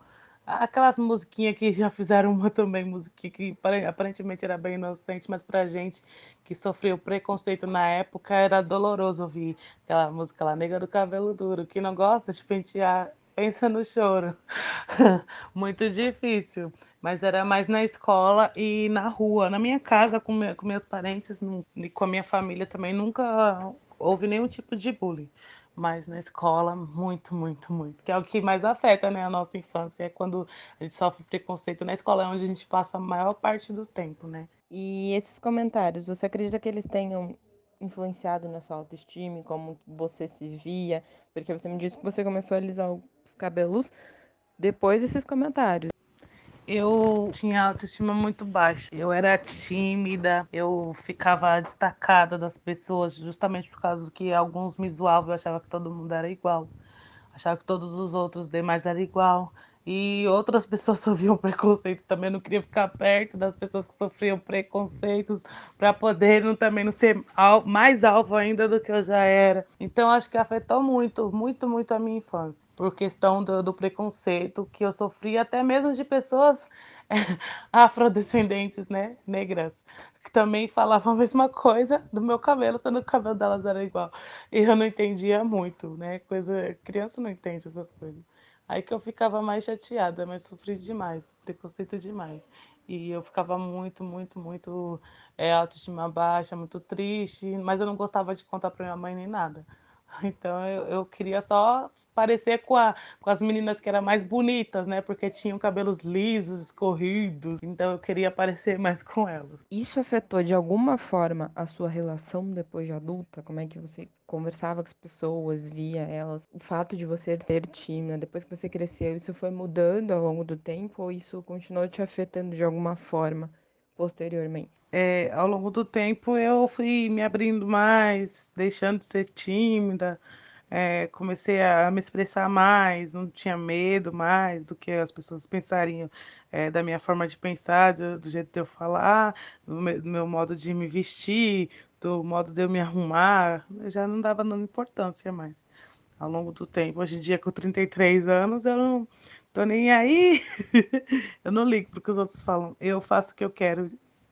S3: Aquelas musiquinhas que já fizeram uma também, musiquinha que aparentemente era bem inocente, mas pra gente que sofreu preconceito na época era doloroso ouvir aquela música lá, Nega do Cabelo Duro, que não gosta de pentear, pensa no choro. Muito difícil, mas era mais na escola e na rua. Na minha casa, com, com meus parentes e com a minha família também, nunca houve nenhum tipo de bullying mas na escola, muito, muito, muito. Que é o que mais afeta né, a nossa infância, é quando a gente sofre preconceito na escola, é onde a gente passa a maior parte do tempo, né?
S1: E esses comentários, você acredita que eles tenham influenciado na sua autoestima, como você se via? Porque você me disse que você começou a alisar os cabelos depois desses comentários
S3: eu tinha autoestima muito baixa. Eu era tímida, eu ficava destacada das pessoas justamente por causa que alguns me zoavam, eu achava que todo mundo era igual. Achava que todos os outros demais eram igual. E outras pessoas sofriam preconceito também. Eu não queria ficar perto das pessoas que sofriam preconceitos para poder não, também não ser mais alvo ainda do que eu já era. Então acho que afetou muito, muito, muito a minha infância. Por questão do, do preconceito que eu sofri até mesmo de pessoas afrodescendentes, né, negras, que também falavam a mesma coisa do meu cabelo, sendo que o cabelo delas era igual. E eu não entendia muito, né? Coisa, criança não entende essas coisas. Aí que eu ficava mais chateada, mas sofri demais, preconceito demais. E eu ficava muito, muito, muito é, autoestima baixa, muito triste, mas eu não gostava de contar pra minha mãe nem nada. Então eu, eu queria só parecer com, a, com as meninas que eram mais bonitas, né? Porque tinham cabelos lisos, escorridos. Então eu queria parecer mais com elas.
S1: Isso afetou de alguma forma a sua relação depois de adulta? Como é que você conversava com as pessoas, via elas? O fato de você ser tímida, depois que você cresceu, isso foi mudando ao longo do tempo ou isso continuou te afetando de alguma forma posteriormente?
S3: É, ao longo do tempo eu fui me abrindo mais, deixando de ser tímida, é, comecei a me expressar mais, não tinha medo mais do que as pessoas pensariam é, da minha forma de pensar, do, do jeito de eu falar, do meu, do meu, modo de me vestir, do modo de eu me arrumar, eu já não dava dando importância mais. Ao longo do tempo, hoje em dia com 33 anos, eu não tô nem aí, eu não ligo porque os outros falam, eu faço o que eu quero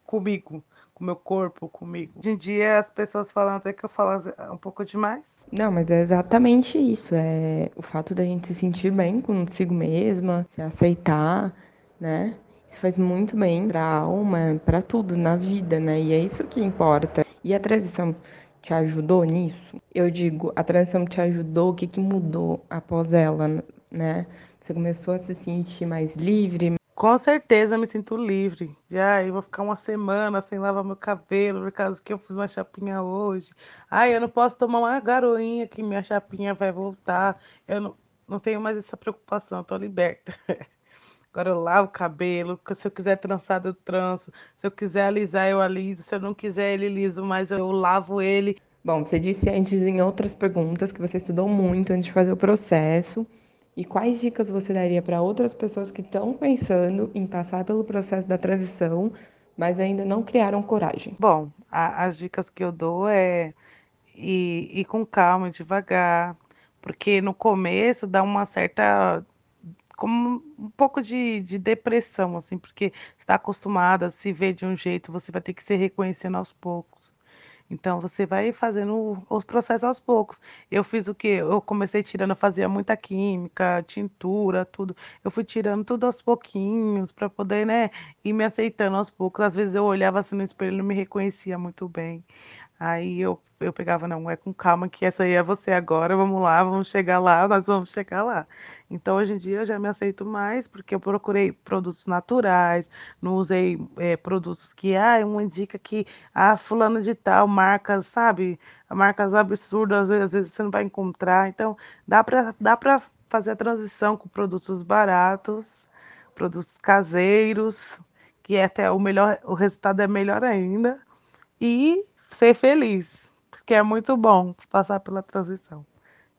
S3: comigo, com meu corpo, comigo. Hoje em dia as pessoas falam até que eu falo um pouco demais.
S1: Não, mas é exatamente isso. É o fato da gente se sentir bem consigo mesma, se aceitar, né? Isso faz muito bem para a alma, para tudo na vida, né? E é isso que importa. E a transição te ajudou nisso? Eu digo, a transição te ajudou, o que, que mudou após ela, né? Você começou a se sentir mais livre?
S3: Com certeza me sinto livre. Já eu vou ficar uma semana sem lavar meu cabelo por causa que eu fiz uma chapinha hoje. Ai, eu não posso tomar uma garoinha que minha chapinha vai voltar. Eu não, não tenho mais essa preocupação, tô liberta. Agora eu lavo o cabelo, se eu quiser trançado, eu tranço. Se eu quiser alisar, eu aliso. Se eu não quiser ele liso, mas eu lavo ele.
S1: Bom, você disse antes em outras perguntas que você estudou muito antes de fazer o processo. E quais dicas você daria para outras pessoas que estão pensando em passar pelo processo da transição, mas ainda não criaram coragem?
S3: Bom, a, as dicas que eu dou é ir, ir com calma, devagar, porque no começo dá uma certa como um pouco de, de depressão, assim, porque está acostumada a se ver de um jeito, você vai ter que se reconhecendo aos poucos. Então você vai fazendo os processos aos poucos. Eu fiz o quê? Eu comecei tirando, eu fazia muita química, tintura, tudo. Eu fui tirando tudo aos pouquinhos para poder, né, ir me aceitando aos poucos. Às vezes eu olhava assim no espelho e não me reconhecia muito bem. Aí eu, eu pegava, não, é com calma que essa aí é você agora, vamos lá, vamos chegar lá, nós vamos chegar lá. Então hoje em dia eu já me aceito mais porque eu procurei produtos naturais, não usei é, produtos que, ah, uma indica que, ah, fulano de tal, marcas, sabe? Marcas absurdas, às vezes, às vezes você não vai encontrar. Então dá para dá fazer a transição com produtos baratos, produtos caseiros, que é até o melhor, o resultado é melhor ainda. E ser feliz, porque é muito bom passar pela transição.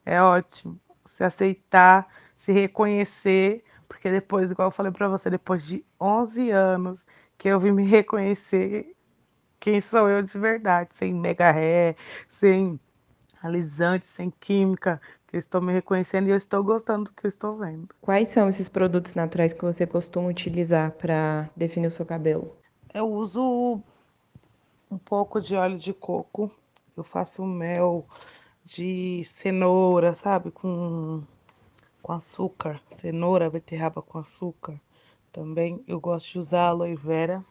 S3: É ótimo se aceitar, se reconhecer, porque depois, igual eu falei para você, depois de 11 anos que eu vim me reconhecer quem sou eu de verdade, sem mega ré, sem alisante, sem química, que eu estou me reconhecendo e eu estou gostando do que eu estou vendo.
S1: Quais são esses produtos naturais que você costuma utilizar para definir o seu cabelo?
S3: Eu uso um pouco de óleo de coco. Eu faço mel de cenoura, sabe? Com, com açúcar. Cenoura, beterraba com açúcar. Também eu gosto de usar aloe vera,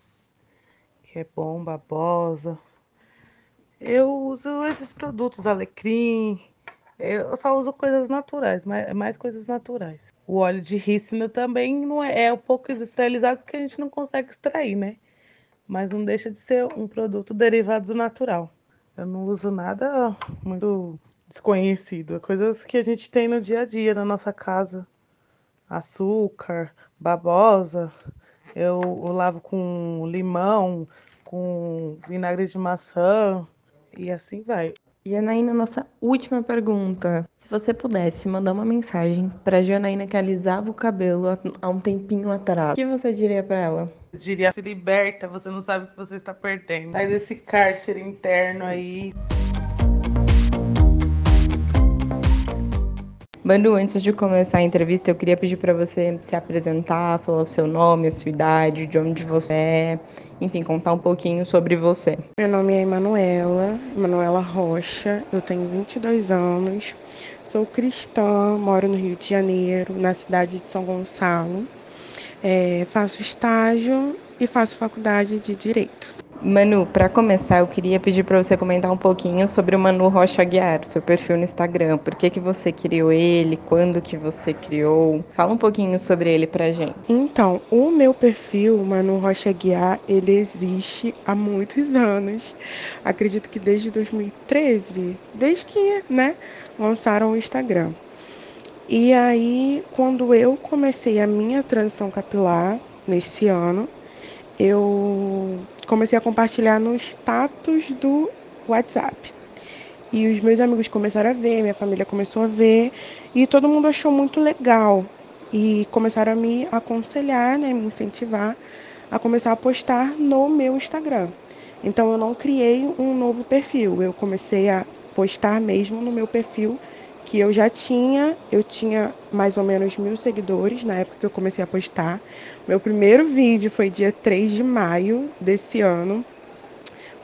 S3: que é bom, babosa. Eu uso esses produtos, alecrim. Eu só uso coisas naturais, mais, mais coisas naturais. O óleo de rícino também não é, é um pouco industrializado porque a gente não consegue extrair, né? Mas não deixa de ser um produto derivado do natural. Eu não uso nada muito desconhecido, é coisas que a gente tem no dia a dia na nossa casa. Açúcar, babosa, eu, eu lavo com limão, com vinagre de maçã e assim vai.
S1: Janaína, nossa última pergunta. Se você pudesse mandar uma mensagem para Janaína que alisava o cabelo há um tempinho atrás, o que você diria para ela?
S3: Diria, se liberta, você não sabe o que você está perdendo. Sai desse cárcere interno aí.
S1: Manu, antes de começar a entrevista, eu queria pedir para você se apresentar, falar o seu nome, a sua idade, de onde você é, enfim, contar um pouquinho sobre você.
S4: Meu nome é Emanuela, Emanuela Rocha, eu tenho 22 anos, sou cristã, moro no Rio de Janeiro, na cidade de São Gonçalo. É, faço estágio e faço faculdade de Direito.
S1: Manu, para começar, eu queria pedir para você comentar um pouquinho sobre o Manu Rocha Aguiar, seu perfil no Instagram. Por que, que você criou ele? Quando que você criou? Fala um pouquinho sobre ele pra gente.
S4: Então, o meu perfil, Manu Rocha Aguiar, ele existe há muitos anos. Acredito que desde 2013, desde que, né, lançaram o Instagram. E aí, quando eu comecei a minha transição capilar, nesse ano, eu comecei a compartilhar no status do WhatsApp. E os meus amigos começaram a ver, minha família começou a ver, e todo mundo achou muito legal. E começaram a me aconselhar, né, me incentivar a começar a postar no meu Instagram. Então eu não criei um novo perfil, eu comecei a postar mesmo no meu perfil que eu já tinha, eu tinha mais ou menos mil seguidores na época que eu comecei a postar. Meu primeiro vídeo foi dia 3 de maio desse ano.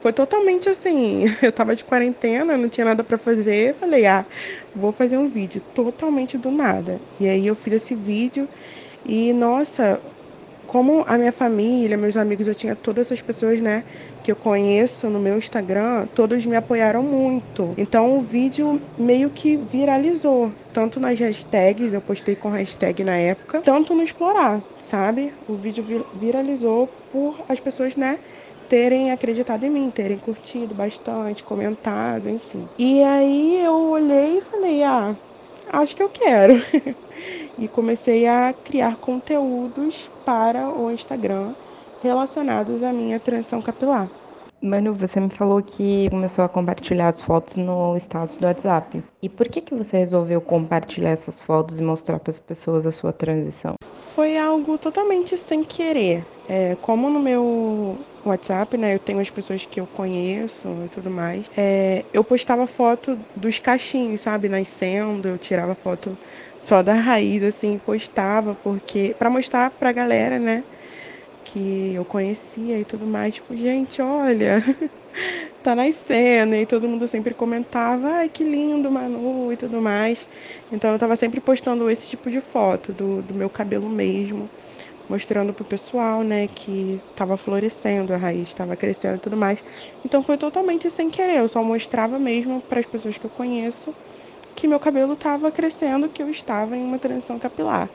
S4: foi totalmente assim. Eu tava de quarentena, não tinha nada para fazer. Falei, ah, vou fazer um vídeo totalmente do nada. E aí eu fiz esse vídeo e, nossa, como a minha família, meus amigos, eu tinha todas essas pessoas, né, que eu conheço no meu Instagram, todos me apoiaram muito. Então o vídeo meio que viralizou, tanto nas hashtags, eu postei com hashtag na época, tanto no explorar, sabe? O vídeo viralizou por as pessoas, né, terem acreditado em mim, terem curtido bastante, comentado, enfim. E aí eu olhei e falei, ah, acho que eu quero. e comecei a criar conteúdos para o Instagram relacionados à minha transição capilar.
S1: Manu, você me falou que começou a compartilhar as fotos no status do WhatsApp. E por que, que você resolveu compartilhar essas fotos e mostrar para as pessoas a sua transição?
S4: Foi algo totalmente sem querer. É, como no meu WhatsApp, né, eu tenho as pessoas que eu conheço e tudo mais, é, eu postava foto dos cachinhos, sabe, nascendo, eu tirava foto só da raiz, assim, postava, porque para mostrar pra galera, né, que eu conhecia e tudo mais, tipo, gente, olha, tá nascendo, e todo mundo sempre comentava, ai, que lindo, Manu, e tudo mais. Então eu tava sempre postando esse tipo de foto do, do meu cabelo mesmo, mostrando pro pessoal, né, que tava florescendo, a raiz estava crescendo e tudo mais. Então foi totalmente sem querer, eu só mostrava mesmo para as pessoas que eu conheço que meu cabelo estava crescendo, que eu estava em uma transição capilar.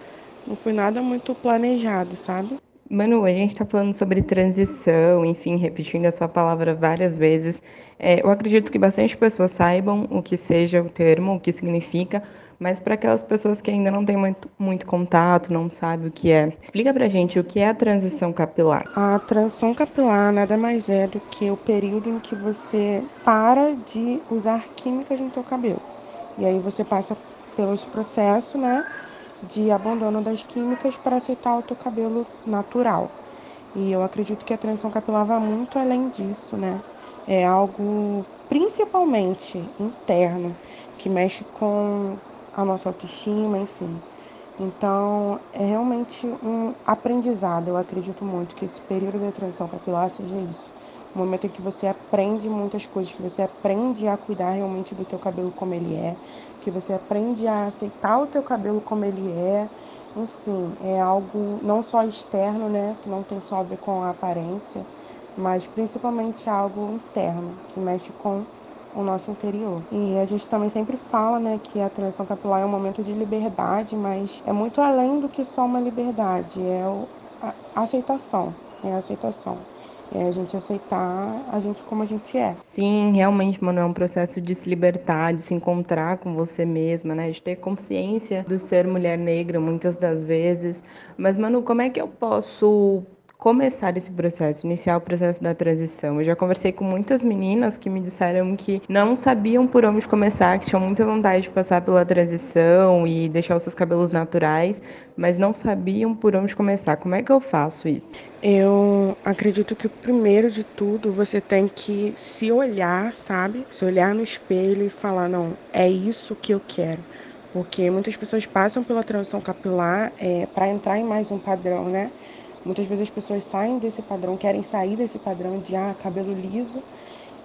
S4: Não foi nada muito planejado, sabe?
S1: Manu, a gente está falando sobre transição, enfim, repetindo essa palavra várias vezes. É, eu acredito que bastante pessoas saibam o que seja o termo, o que significa, mas para aquelas pessoas que ainda não têm muito, muito contato, não sabem o que é, explica para gente o que é a transição capilar.
S4: A transição capilar nada mais é do que o período em que você para de usar químicas no teu cabelo. E aí você passa pelos processos, né, de abandono das químicas para aceitar o teu cabelo natural. E eu acredito que a transição capilar vai muito além disso, né? É algo principalmente interno, que mexe com a nossa autoestima, enfim. Então, é realmente um aprendizado. Eu acredito muito que esse período da transição capilar seja isso um momento em que você aprende muitas coisas, que você aprende a cuidar realmente do teu cabelo como ele é, que você aprende a aceitar o teu cabelo como ele é. Enfim, é algo não só externo, né, que não tem só a ver com a aparência, mas principalmente algo interno, que mexe com o nosso interior. E a gente também sempre fala, né, que a transição capilar é um momento de liberdade, mas é muito além do que só uma liberdade, é a aceitação, é a aceitação. É a gente aceitar a gente como a gente é.
S1: Sim, realmente, mano, é um processo de se libertar, de se encontrar com você mesma, né? De ter consciência do ser mulher negra muitas das vezes. Mas, mano, como é que eu posso começar esse processo, iniciar o processo da transição. Eu já conversei com muitas meninas que me disseram que não sabiam por onde começar, que tinham muita vontade de passar pela transição e deixar os seus cabelos naturais, mas não sabiam por onde começar. Como é que eu faço isso?
S4: Eu acredito que primeiro de tudo você tem que se olhar, sabe? Se olhar no espelho e falar: não, é isso que eu quero. Porque muitas pessoas passam pela transição capilar é, para entrar em mais um padrão, né? Muitas vezes as pessoas saem desse padrão, querem sair desse padrão de ah, cabelo liso,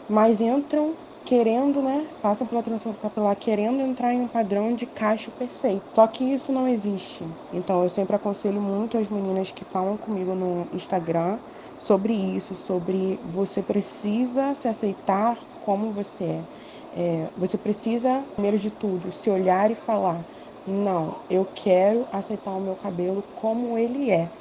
S4: mas entram querendo, né? Passam pela transição capilar querendo entrar em um padrão de cacho perfeito. Só que isso não existe. Então eu sempre aconselho muito as meninas que falam comigo no Instagram sobre isso, sobre você precisa se aceitar como você é. é você precisa, primeiro de tudo, se olhar e falar: não, eu quero aceitar o meu cabelo como ele é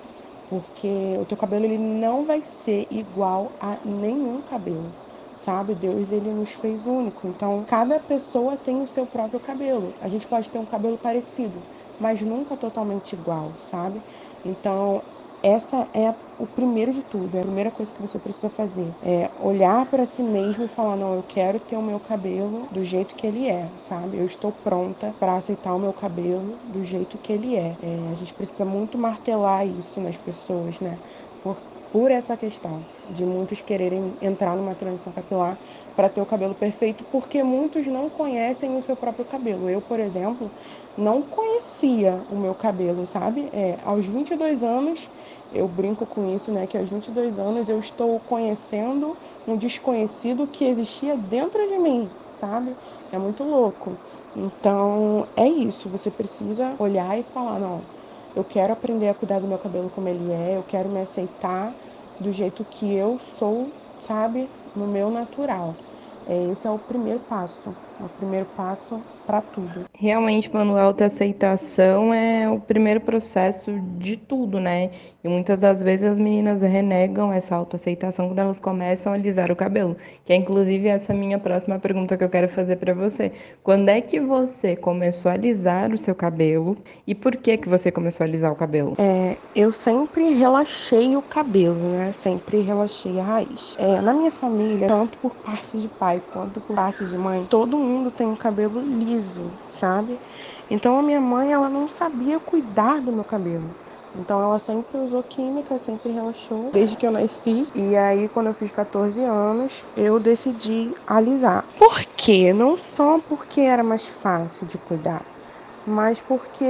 S4: porque o teu cabelo ele não vai ser igual a nenhum cabelo, sabe? Deus ele nos fez único, então cada pessoa tem o seu próprio cabelo. A gente pode ter um cabelo parecido, mas nunca totalmente igual, sabe? Então essa é o primeiro de tudo, é a primeira coisa que você precisa fazer. É olhar para si mesmo e falar: não, eu quero ter o meu cabelo do jeito que ele é, sabe? Eu estou pronta para aceitar o meu cabelo do jeito que ele é. é. A gente precisa muito martelar isso nas pessoas, né? Por, por essa questão de muitos quererem entrar numa transição capilar para ter o cabelo perfeito, porque muitos não conhecem o seu próprio cabelo. Eu, por exemplo, não conhecia o meu cabelo, sabe? É, aos 22 anos Eu brinco com isso, né? Que aos 22 anos eu estou conhecendo um desconhecido que existia dentro de mim, sabe? É muito louco. Então é isso. Você precisa olhar e falar: não, eu quero aprender a cuidar do meu cabelo como ele é, eu quero me aceitar do jeito que eu sou, sabe? No meu natural. É, esse é o primeiro passo. É o primeiro passo para tudo.
S1: Realmente, mano, a autoaceitação é o primeiro processo de tudo, né? E muitas das vezes as meninas renegam essa autoaceitação quando elas começam a alisar o cabelo. Que é inclusive essa minha próxima pergunta que eu quero fazer para você. Quando é que você começou a alisar o seu cabelo e por que que você começou a alisar o cabelo?
S4: É, eu sempre relaxei o cabelo, né? Sempre relaxei a raiz. É, na minha família, tanto por parte de pai quanto por parte de mãe, todo mundo tem um cabelo liso, sabe? Então a minha mãe, ela não sabia cuidar do meu cabelo. Então ela sempre usou química, sempre relaxou, desde que eu nasci. E aí, quando eu fiz 14 anos, eu decidi alisar. Por quê? Não só porque era mais fácil de cuidar, mas porque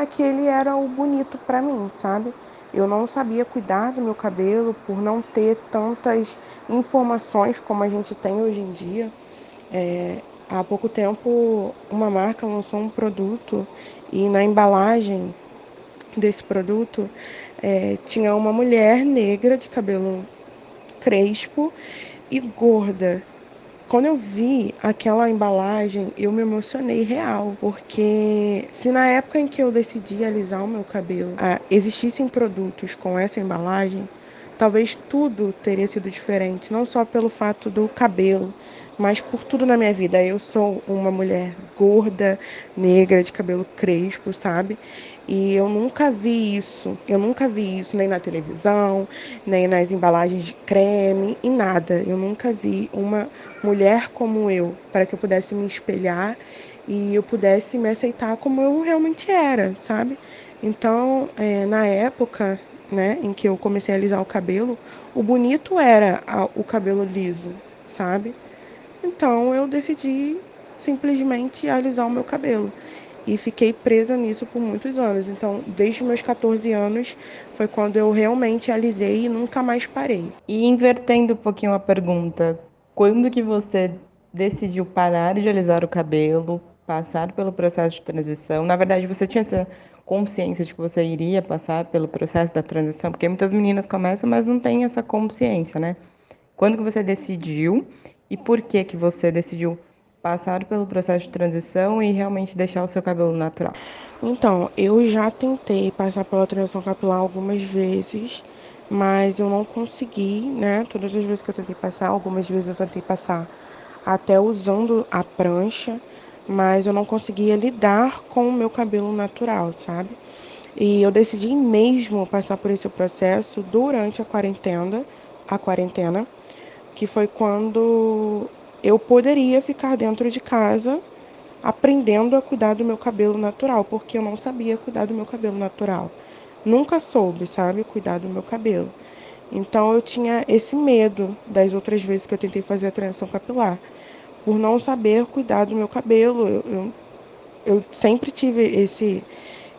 S4: aquele era o bonito para mim, sabe? Eu não sabia cuidar do meu cabelo por não ter tantas informações como a gente tem hoje em dia. É, há pouco tempo, uma marca lançou um produto e na embalagem desse produto é, tinha uma mulher negra de cabelo crespo e gorda. Quando eu vi aquela embalagem, eu me emocionei real, porque se na época em que eu decidi alisar o meu cabelo ah, existissem produtos com essa embalagem, talvez tudo teria sido diferente, não só pelo fato do cabelo, mas por tudo na minha vida. Eu sou uma mulher gorda, negra, de cabelo crespo, sabe? E eu nunca vi isso. Eu nunca vi isso nem na televisão, nem nas embalagens de creme, e nada. Eu nunca vi uma mulher como eu, para que eu pudesse me espelhar e eu pudesse me aceitar como eu realmente era, sabe? Então, é, na época, né, em que eu comecei a alisar o cabelo, o bonito era a, o cabelo liso, sabe? Então eu decidi simplesmente alisar o meu cabelo. E fiquei presa nisso por muitos anos. Então, desde meus 14 anos, foi quando eu realmente alisei e nunca mais parei.
S1: E invertendo um pouquinho a pergunta, quando que você decidiu parar de alisar o cabelo, passar pelo processo de transição? Na verdade, você tinha essa consciência de que você iria passar pelo processo da transição? Porque muitas meninas começam, mas não têm essa consciência, né? Quando que você decidiu e por que que você decidiu passar pelo processo de transição e realmente deixar o seu cabelo natural?
S4: Então, eu já tentei passar pela transição capilar algumas vezes, mas eu não consegui, né? Todas as vezes que eu tentei passar, algumas vezes eu tentei passar até usando a prancha, mas eu não conseguia lidar com o meu cabelo natural, sabe? E eu decidi mesmo passar por esse processo durante a quarentena, a quarentena, que foi quando eu poderia ficar dentro de casa aprendendo a cuidar do meu cabelo natural, porque eu não sabia cuidar do meu cabelo natural. Nunca soube, sabe, cuidar do meu cabelo. Então eu tinha esse medo das outras vezes que eu tentei fazer a transição capilar, por não saber cuidar do meu cabelo. Eu, eu, eu sempre tive esse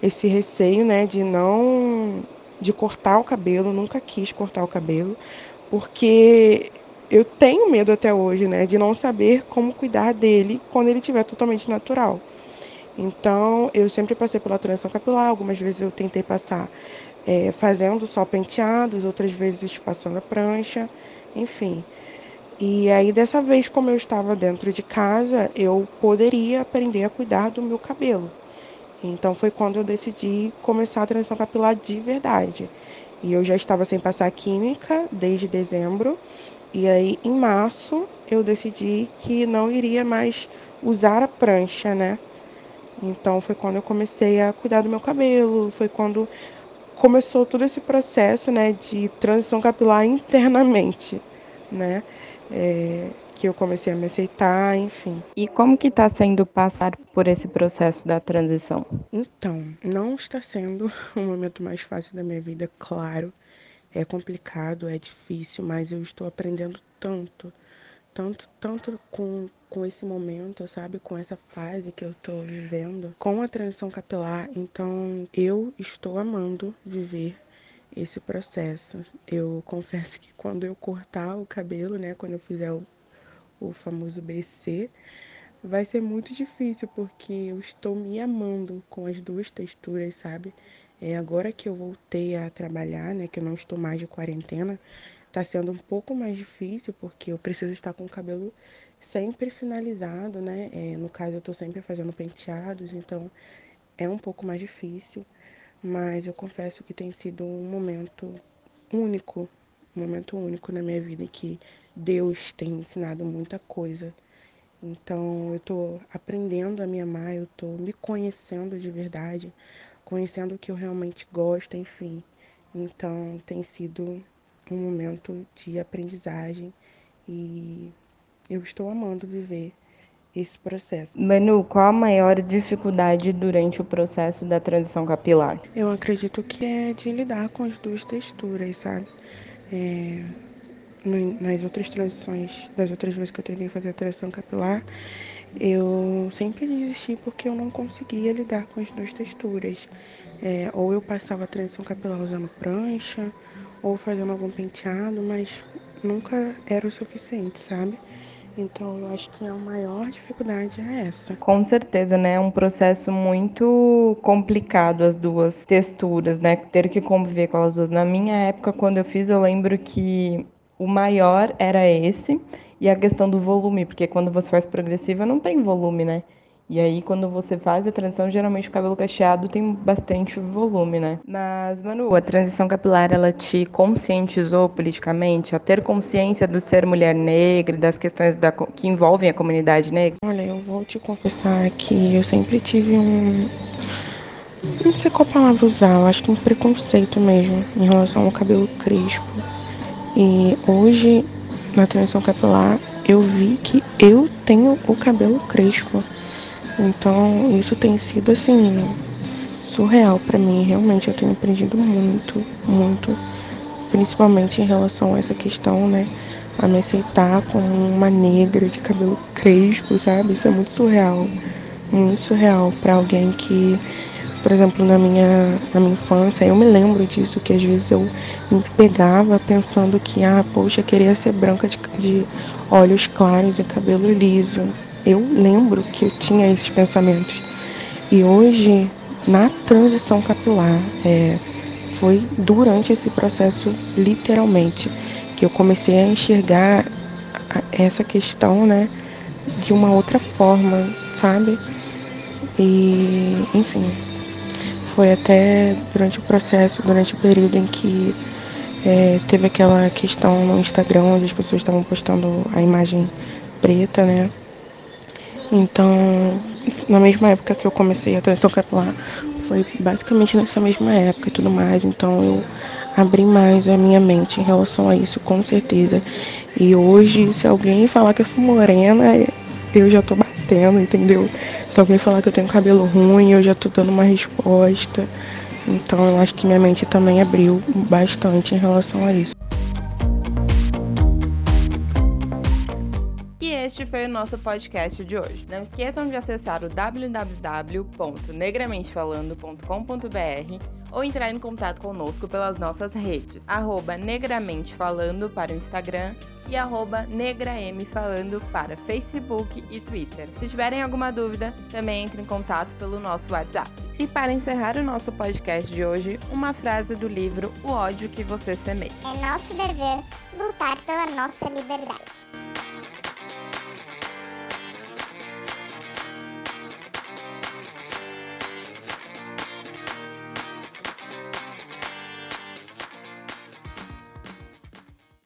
S4: esse receio, né, de não de cortar o cabelo, nunca quis cortar o cabelo, porque eu tenho medo até hoje, né, de não saber como cuidar dele quando ele estiver totalmente natural. Então, eu sempre passei pela transição capilar, algumas vezes eu tentei passar é, fazendo só penteados, outras vezes passando a prancha, enfim. E aí, dessa vez, como eu estava dentro de casa, eu poderia aprender a cuidar do meu cabelo. Então, foi quando eu decidi começar a transição capilar de verdade. E eu já estava sem passar química desde dezembro. E aí, em março, eu decidi que não iria mais usar a prancha, né? Então, foi quando eu comecei a cuidar do meu cabelo. Foi quando começou todo esse processo, né, de transição capilar internamente, né? É, que eu comecei a me aceitar, enfim.
S1: E como que está sendo passar por esse processo da transição?
S4: Então, não está sendo o momento mais fácil da minha vida, claro. É complicado, é difícil, mas eu estou aprendendo tanto, tanto, tanto com, com esse momento, sabe? Com essa fase que eu estou vivendo, com a transição capilar. Então, eu estou amando viver esse processo. Eu confesso que quando eu cortar o cabelo, né, quando eu fizer o, o famoso BC, vai ser muito difícil porque eu estou me amando com as duas texturas, sabe? É, agora que eu voltei a trabalhar, né, que eu não estou mais de quarentena, tá sendo um pouco mais difícil porque eu preciso estar com o cabelo sempre finalizado, né? É, no caso, eu tô sempre fazendo penteados, então é um pouco mais difícil, mas eu confesso que tem sido um momento único, um momento único na minha vida em que Deus tem me ensinado muita coisa. Então, eu tô aprendendo a me amar, eu tô me conhecendo de verdade, conhecendo o que eu realmente gosto, enfim. Então, tem sido um momento de aprendizagem e eu estou amando viver esse processo.
S1: Manu, qual a maior dificuldade durante o processo da transição capilar?
S4: Eu acredito que é de lidar com as duas texturas, sabe? É, nas outras transições, das outras vezes que eu tentei fazer a transição capilar, eu sempre desisti porque eu não conseguia lidar com as duas texturas. É, ou eu passava a transição capilar usando prancha, ou fazendo algum penteado, mas nunca era o suficiente, sabe? Então eu acho que a maior dificuldade é essa.
S1: Com certeza, né? É um processo muito complicado as duas texturas, né? Ter que conviver com as duas. Na minha época, quando eu fiz, eu lembro que o maior era esse e a questão do volume, porque quando você faz progressiva não tem volume, né? E aí, quando você faz a transição, geralmente o cabelo cacheado tem bastante volume, né? Mas, Manu, a transição capilar, ela te conscientizou politicamente a ter consciência do ser mulher negra e das questões da, que envolvem a comunidade negra?
S4: Olha, eu vou te confessar que eu sempre tive um. Não sei qual palavra usar, eu acho que um preconceito mesmo em relação ao cabelo crespo. E hoje, na transição capilar, eu vi que eu tenho o cabelo crespo. Então, isso tem sido assim surreal para mim. Realmente eu tenho aprendido muito, muito, principalmente em relação a essa questão, né, a me aceitar como uma negra de cabelo crespo, sabe? Isso é muito surreal, muito surreal para alguém que por exemplo, na minha, na minha infância, eu me lembro disso, que às vezes eu me pegava pensando que, ah, poxa, queria ser branca de, de olhos claros e cabelo liso. Eu lembro que eu tinha esses pensamentos. E hoje, na transição capilar, é, foi durante esse processo, literalmente, que eu comecei a enxergar essa questão, né, de uma outra forma, sabe? E, enfim, foi até durante o processo, durante o período em que é, teve aquela questão no Instagram onde as pessoas estavam postando a imagem preta, né? Então, na mesma época que eu comecei a transição capilar, foi basicamente nessa mesma época e tudo mais. Então, eu abri mais a minha mente em relação a isso, com certeza. E hoje, se alguém falar que eu sou morena, eu já tô batendo, entendeu? Se alguém falar que eu tenho cabelo ruim, eu já tô dando uma resposta. Então eu acho que minha mente também abriu bastante em relação a isso.
S1: E este foi o nosso podcast de hoje. Não esqueçam de acessar o www.negramenteFalando.com.br ou entrar em contato conosco pelas nossas redes, arroba Negramente Falando para o Instagram e arroba Falando para Facebook e Twitter. Se tiverem alguma dúvida, também entre em contato pelo nosso WhatsApp. E para encerrar o nosso podcast de hoje, uma frase do livro O ódio que você semeia.
S6: É nosso dever lutar pela nossa liberdade.